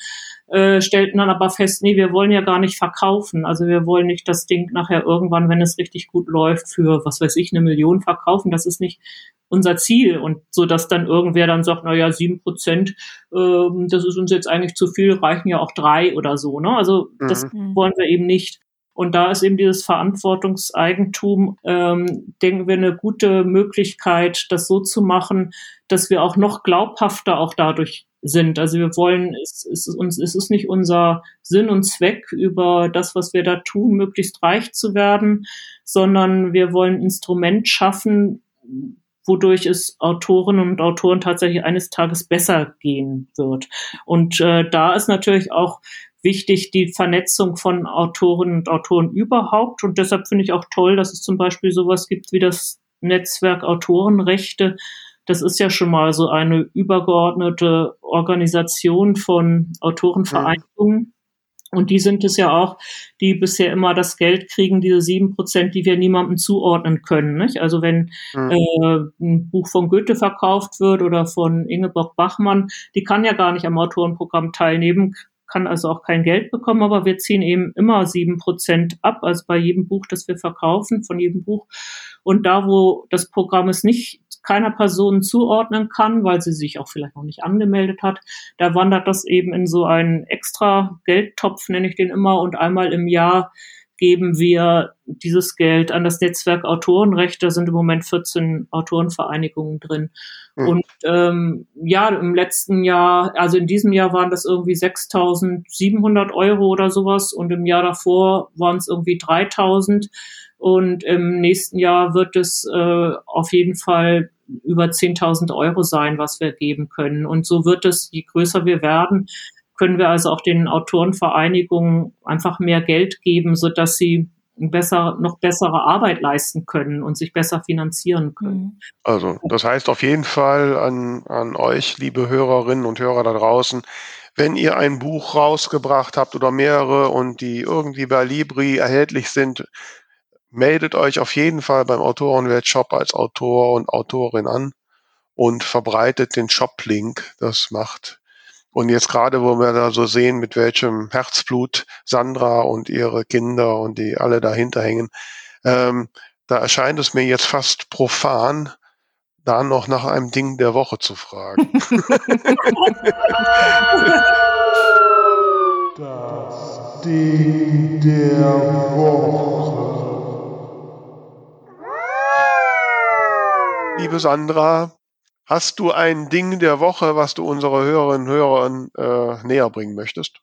äh, stellten dann aber fest, nee, wir wollen ja gar nicht verkaufen. Also wir wollen nicht das Ding nachher irgendwann, wenn es richtig gut läuft, für was weiß ich, eine Million verkaufen. Das ist nicht unser Ziel. Und so, dass dann irgendwer dann sagt, na ja, sieben Prozent, ähm, das ist uns jetzt eigentlich zu viel, reichen ja auch drei oder so. Ne? Also das mhm. wollen wir eben nicht. Und da ist eben dieses Verantwortungseigentum, ähm, denken wir, eine gute Möglichkeit, das so zu machen, dass wir auch noch glaubhafter auch dadurch sind. Also wir wollen, es, es, ist uns, es ist nicht unser Sinn und Zweck, über das, was wir da tun, möglichst reich zu werden, sondern wir wollen ein Instrument schaffen, wodurch es Autorinnen und Autoren tatsächlich eines Tages besser gehen wird. Und äh, da ist natürlich auch wichtig die Vernetzung von Autorinnen und Autoren überhaupt. Und deshalb finde ich auch toll, dass es zum Beispiel sowas gibt wie das Netzwerk Autorenrechte. Das ist ja schon mal so eine übergeordnete Organisation von Autorenvereinigungen. Und die sind es ja auch, die bisher immer das Geld kriegen, diese sieben Prozent, die wir niemandem zuordnen können. Nicht? Also wenn mhm. äh, ein Buch von Goethe verkauft wird oder von Ingeborg Bachmann, die kann ja gar nicht am Autorenprogramm teilnehmen, kann also auch kein Geld bekommen, aber wir ziehen eben immer sieben Prozent ab, also bei jedem Buch, das wir verkaufen, von jedem Buch. Und da, wo das Programm es nicht keiner Person zuordnen kann, weil sie sich auch vielleicht noch nicht angemeldet hat, da wandert das eben in so einen extra Geldtopf, nenne ich den immer, und einmal im Jahr geben wir dieses Geld an das Netzwerk Autorenrecht. Da sind im Moment 14 Autorenvereinigungen drin. Mhm. Und ähm, ja, im letzten Jahr, also in diesem Jahr waren das irgendwie 6.700 Euro oder sowas und im Jahr davor waren es irgendwie 3.000. Und im nächsten Jahr wird es äh, auf jeden Fall über 10.000 Euro sein, was wir geben können. Und so wird es, je größer wir werden, können wir also auch den Autorenvereinigungen einfach mehr Geld geben, so dass sie besser, noch bessere Arbeit leisten können und sich besser finanzieren können. Mhm. Also, das heißt auf jeden Fall an, an euch, liebe Hörerinnen und Hörer da draußen, wenn ihr ein Buch rausgebracht habt oder mehrere und die irgendwie bei Libri erhältlich sind, meldet euch auf jeden Fall beim Autorenwelt-Shop als Autor und Autorin an und verbreitet den Shop-Link. Das macht. Und jetzt gerade, wo wir da so sehen, mit welchem Herzblut Sandra und ihre Kinder und die alle dahinter hängen, ähm, da erscheint es mir jetzt fast profan, da noch nach einem Ding der Woche zu fragen. das Ding der Woche. Liebe Sandra, hast du ein Ding der Woche, was du unsere Hörerinnen und Hörern äh, näher bringen möchtest?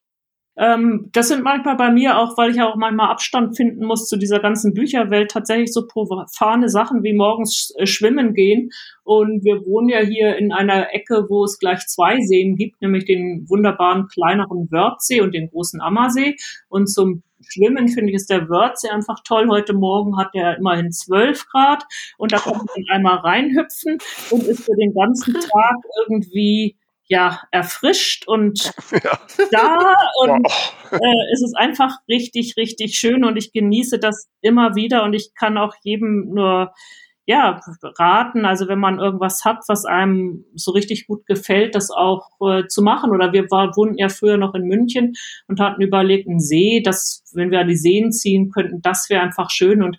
Ähm, das sind manchmal bei mir auch, weil ich auch manchmal Abstand finden muss zu dieser ganzen Bücherwelt, tatsächlich so profane Sachen wie morgens äh, schwimmen gehen. Und wir wohnen ja hier in einer Ecke, wo es gleich zwei Seen gibt, nämlich den wunderbaren kleineren Wörthsee und den großen Ammersee. Und zum Schwimmen finde ich ist der Wörthsee einfach toll. Heute Morgen hat er immerhin 12 Grad und da kann man einmal reinhüpfen und ist für den ganzen Tag irgendwie ja erfrischt und ja. da und wow. äh, es ist einfach richtig richtig schön und ich genieße das immer wieder und ich kann auch jedem nur ja, raten, also wenn man irgendwas hat, was einem so richtig gut gefällt, das auch äh, zu machen. Oder wir war, wohnten ja früher noch in München und hatten überlegt, einen See, dass, wenn wir an die Seen ziehen könnten, das wäre einfach schön. Und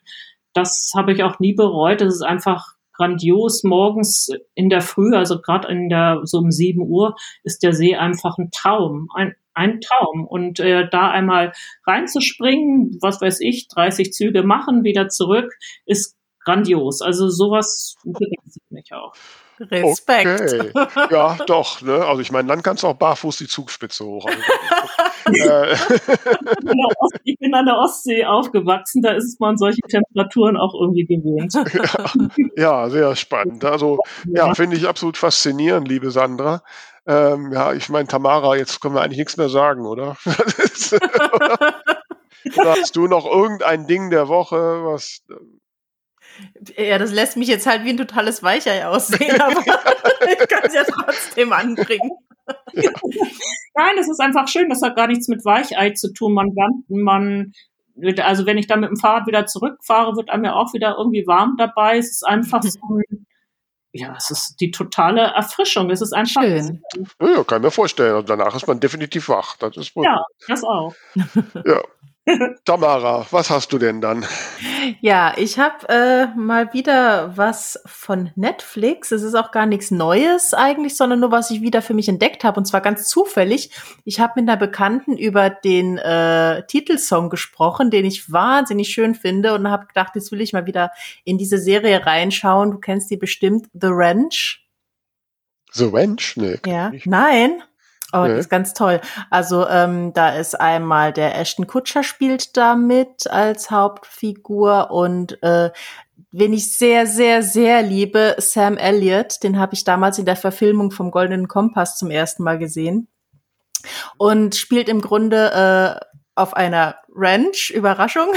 das habe ich auch nie bereut. Das ist einfach grandios. Morgens in der Früh, also gerade in der, so um sieben Uhr, ist der See einfach ein Traum. Ein, ein Traum. Und äh, da einmal reinzuspringen, was weiß ich, 30 Züge machen, wieder zurück, ist grandios. Also sowas begeistert mich auch. Respekt. Okay. Ja, doch. Ne? Also ich meine, dann kannst du auch barfuß die Zugspitze hoch. Also, äh. ich bin in einer Ostsee aufgewachsen, da ist man solche Temperaturen auch irgendwie gewöhnt. Ja, ja sehr spannend. Also ja, ja finde ich absolut faszinierend, liebe Sandra. Ähm, ja, ich meine, Tamara, jetzt können wir eigentlich nichts mehr sagen, oder? oder hast du noch irgendein Ding der Woche, was ja, das lässt mich jetzt halt wie ein totales Weichei aussehen, aber ich kann es ja trotzdem anbringen. Ja. Nein, es ist einfach schön, das hat gar nichts mit Weichei zu tun. Man, man, also wenn ich dann mit dem Fahrrad wieder zurückfahre, wird einem ja auch wieder irgendwie warm dabei. Es ist einfach so ein, ja, es ist die totale Erfrischung. Es ist einfach. Schön. Ja, kann ich mir vorstellen. Und danach ist man definitiv wach. Das ist wohl ja, das auch. Ja. Tamara, was hast du denn dann? Ja, ich habe äh, mal wieder was von Netflix. Es ist auch gar nichts Neues eigentlich, sondern nur was ich wieder für mich entdeckt habe und zwar ganz zufällig. Ich habe mit einer Bekannten über den äh, Titelsong gesprochen, den ich wahnsinnig schön finde und habe gedacht, jetzt will ich mal wieder in diese Serie reinschauen. Du kennst die bestimmt, The Ranch. The Ranch? Nee. Ja. Nein. Oh, das ist ganz toll. Also ähm, da ist einmal der Ashton Kutscher spielt da mit als Hauptfigur und äh, wen ich sehr, sehr, sehr liebe, Sam Elliott, den habe ich damals in der Verfilmung vom Goldenen Kompass zum ersten Mal gesehen. Und spielt im Grunde äh, auf einer Ranch, Überraschung.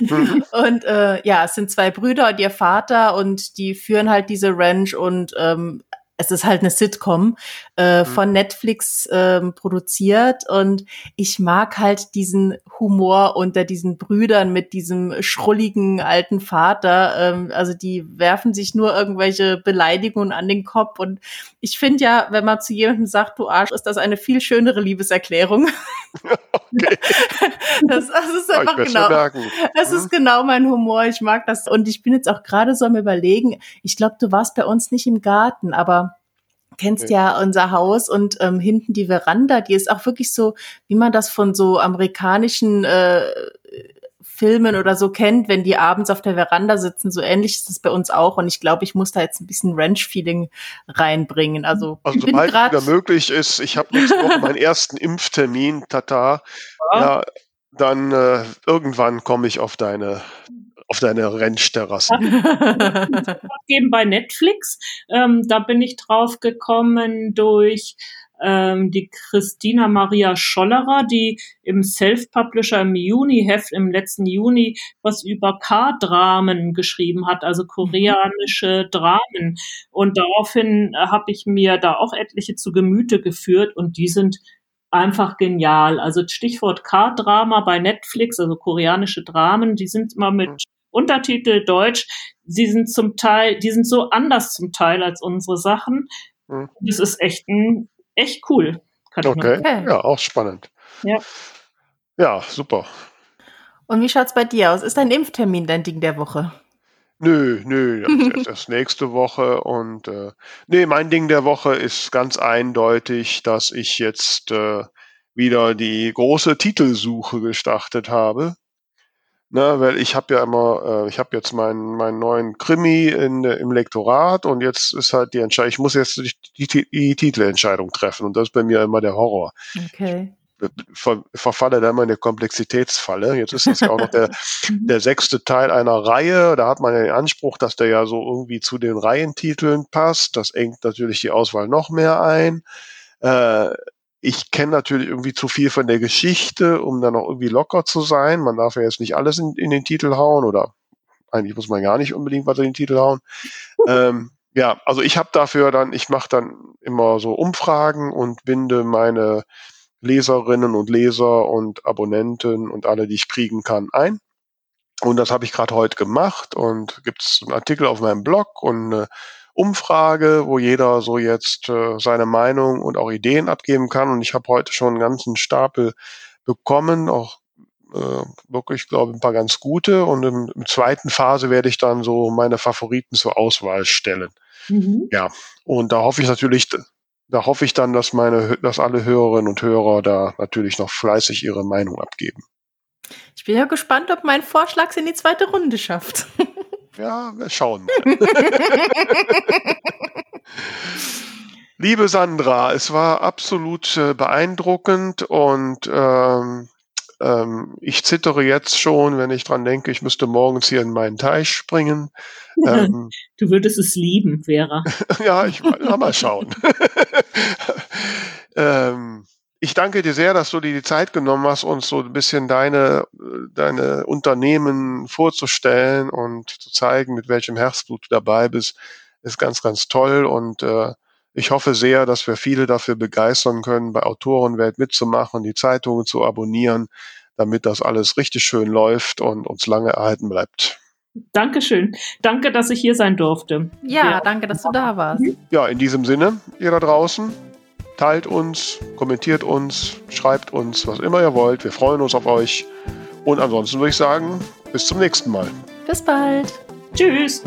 Mhm. und äh, ja, es sind zwei Brüder und ihr Vater und die führen halt diese Ranch und ähm, es ist halt eine Sitcom äh, mhm. von Netflix ähm, produziert und ich mag halt diesen Humor unter diesen Brüdern mit diesem schrulligen alten Vater. Ähm, also die werfen sich nur irgendwelche Beleidigungen an den Kopf und ich finde ja, wenn man zu jemandem sagt, du Arsch, ist das eine viel schönere Liebeserklärung. Okay. Das, das ist einfach oh, genau. Das mhm. ist genau mein Humor. Ich mag das und ich bin jetzt auch gerade so am überlegen. Ich glaube, du warst bei uns nicht im Garten, aber kennst ja unser Haus und ähm, hinten die Veranda, die ist auch wirklich so, wie man das von so amerikanischen äh, Filmen oder so kennt, wenn die abends auf der Veranda sitzen. So ähnlich ist es bei uns auch. Und ich glaube, ich muss da jetzt ein bisschen Ranch-Feeling reinbringen. Also, also sobald wieder möglich ist, ich habe nächste Woche meinen ersten Impftermin, Tata. Ja, ja dann äh, irgendwann komme ich auf deine auf deine Rennterrasse. Geben bei Netflix. Ähm, da bin ich drauf gekommen durch ähm, die Christina Maria Schollerer, die im Self-Publisher im Juni-Heft im letzten Juni was über K-Dramen geschrieben hat, also koreanische Dramen. Und daraufhin habe ich mir da auch etliche zu Gemüte geführt und die sind einfach genial. Also Stichwort K-Drama bei Netflix, also koreanische Dramen, die sind immer mit Untertitel Deutsch. Sie sind zum Teil, die sind so anders zum Teil als unsere Sachen. Mhm. Das ist echt ein, echt cool. Okay. okay. ja, auch spannend. Ja. Ja, super. Und wie schaut's bei dir aus? Ist dein Impftermin dein Ding der Woche? Nö, nö, das ist erst nächste Woche und äh, nee, mein Ding der Woche ist ganz eindeutig, dass ich jetzt äh, wieder die große Titelsuche gestartet habe. Ne, weil ich habe ja immer, äh, ich habe jetzt meinen meinen neuen Krimi in, im Lektorat und jetzt ist halt die Entscheidung, ich muss jetzt die, die, die Titelentscheidung treffen und das ist bei mir immer der Horror. Okay. Ich ver, verfalle da immer in eine Komplexitätsfalle. Jetzt ist das ja auch noch der, der sechste Teil einer Reihe. Da hat man ja den Anspruch, dass der ja so irgendwie zu den Reihentiteln passt. Das engt natürlich die Auswahl noch mehr ein. Äh, ich kenne natürlich irgendwie zu viel von der Geschichte, um dann auch irgendwie locker zu sein. Man darf ja jetzt nicht alles in, in den Titel hauen oder eigentlich muss man gar nicht unbedingt was in den Titel hauen. ähm, ja, also ich habe dafür dann, ich mache dann immer so Umfragen und binde meine Leserinnen und Leser und Abonnenten und alle, die ich kriegen kann, ein. Und das habe ich gerade heute gemacht und gibt es einen Artikel auf meinem Blog und eine Umfrage, wo jeder so jetzt äh, seine Meinung und auch Ideen abgeben kann. Und ich habe heute schon einen ganzen Stapel bekommen, auch äh, wirklich, glaube ich, ein paar ganz gute. Und im, im, zweiten Phase werde ich dann so meine Favoriten zur Auswahl stellen. Mhm. Ja, und da hoffe ich natürlich, da hoffe ich dann, dass meine, dass alle Hörerinnen und Hörer da natürlich noch fleißig ihre Meinung abgeben. Ich bin ja gespannt, ob mein Vorschlag es in die zweite Runde schafft. Ja, wir schauen mal. Liebe Sandra, es war absolut äh, beeindruckend und ähm, Ähm, ich zittere jetzt schon, wenn ich dran denke, ich müsste morgens hier in meinen Teich springen. Ähm, du würdest es lieben, Vera. ja, ich mal schauen. ähm, ich danke dir sehr, dass du dir die Zeit genommen hast, uns so ein bisschen deine, deine Unternehmen vorzustellen und zu zeigen, mit welchem Herzblut du dabei bist. Ist ganz, ganz toll und äh, ich hoffe sehr, dass wir viele dafür begeistern können, bei Autorenwelt mitzumachen, die Zeitungen zu abonnieren, damit das alles richtig schön läuft und uns lange erhalten bleibt. Dankeschön. Danke, dass ich hier sein durfte. Ja, ja. danke, dass du da warst. Ja, in diesem Sinne, ihr da draußen, teilt uns, kommentiert uns, schreibt uns, was immer ihr wollt. Wir freuen uns auf euch. Und ansonsten würde ich sagen, bis zum nächsten Mal. Bis bald. Tschüss.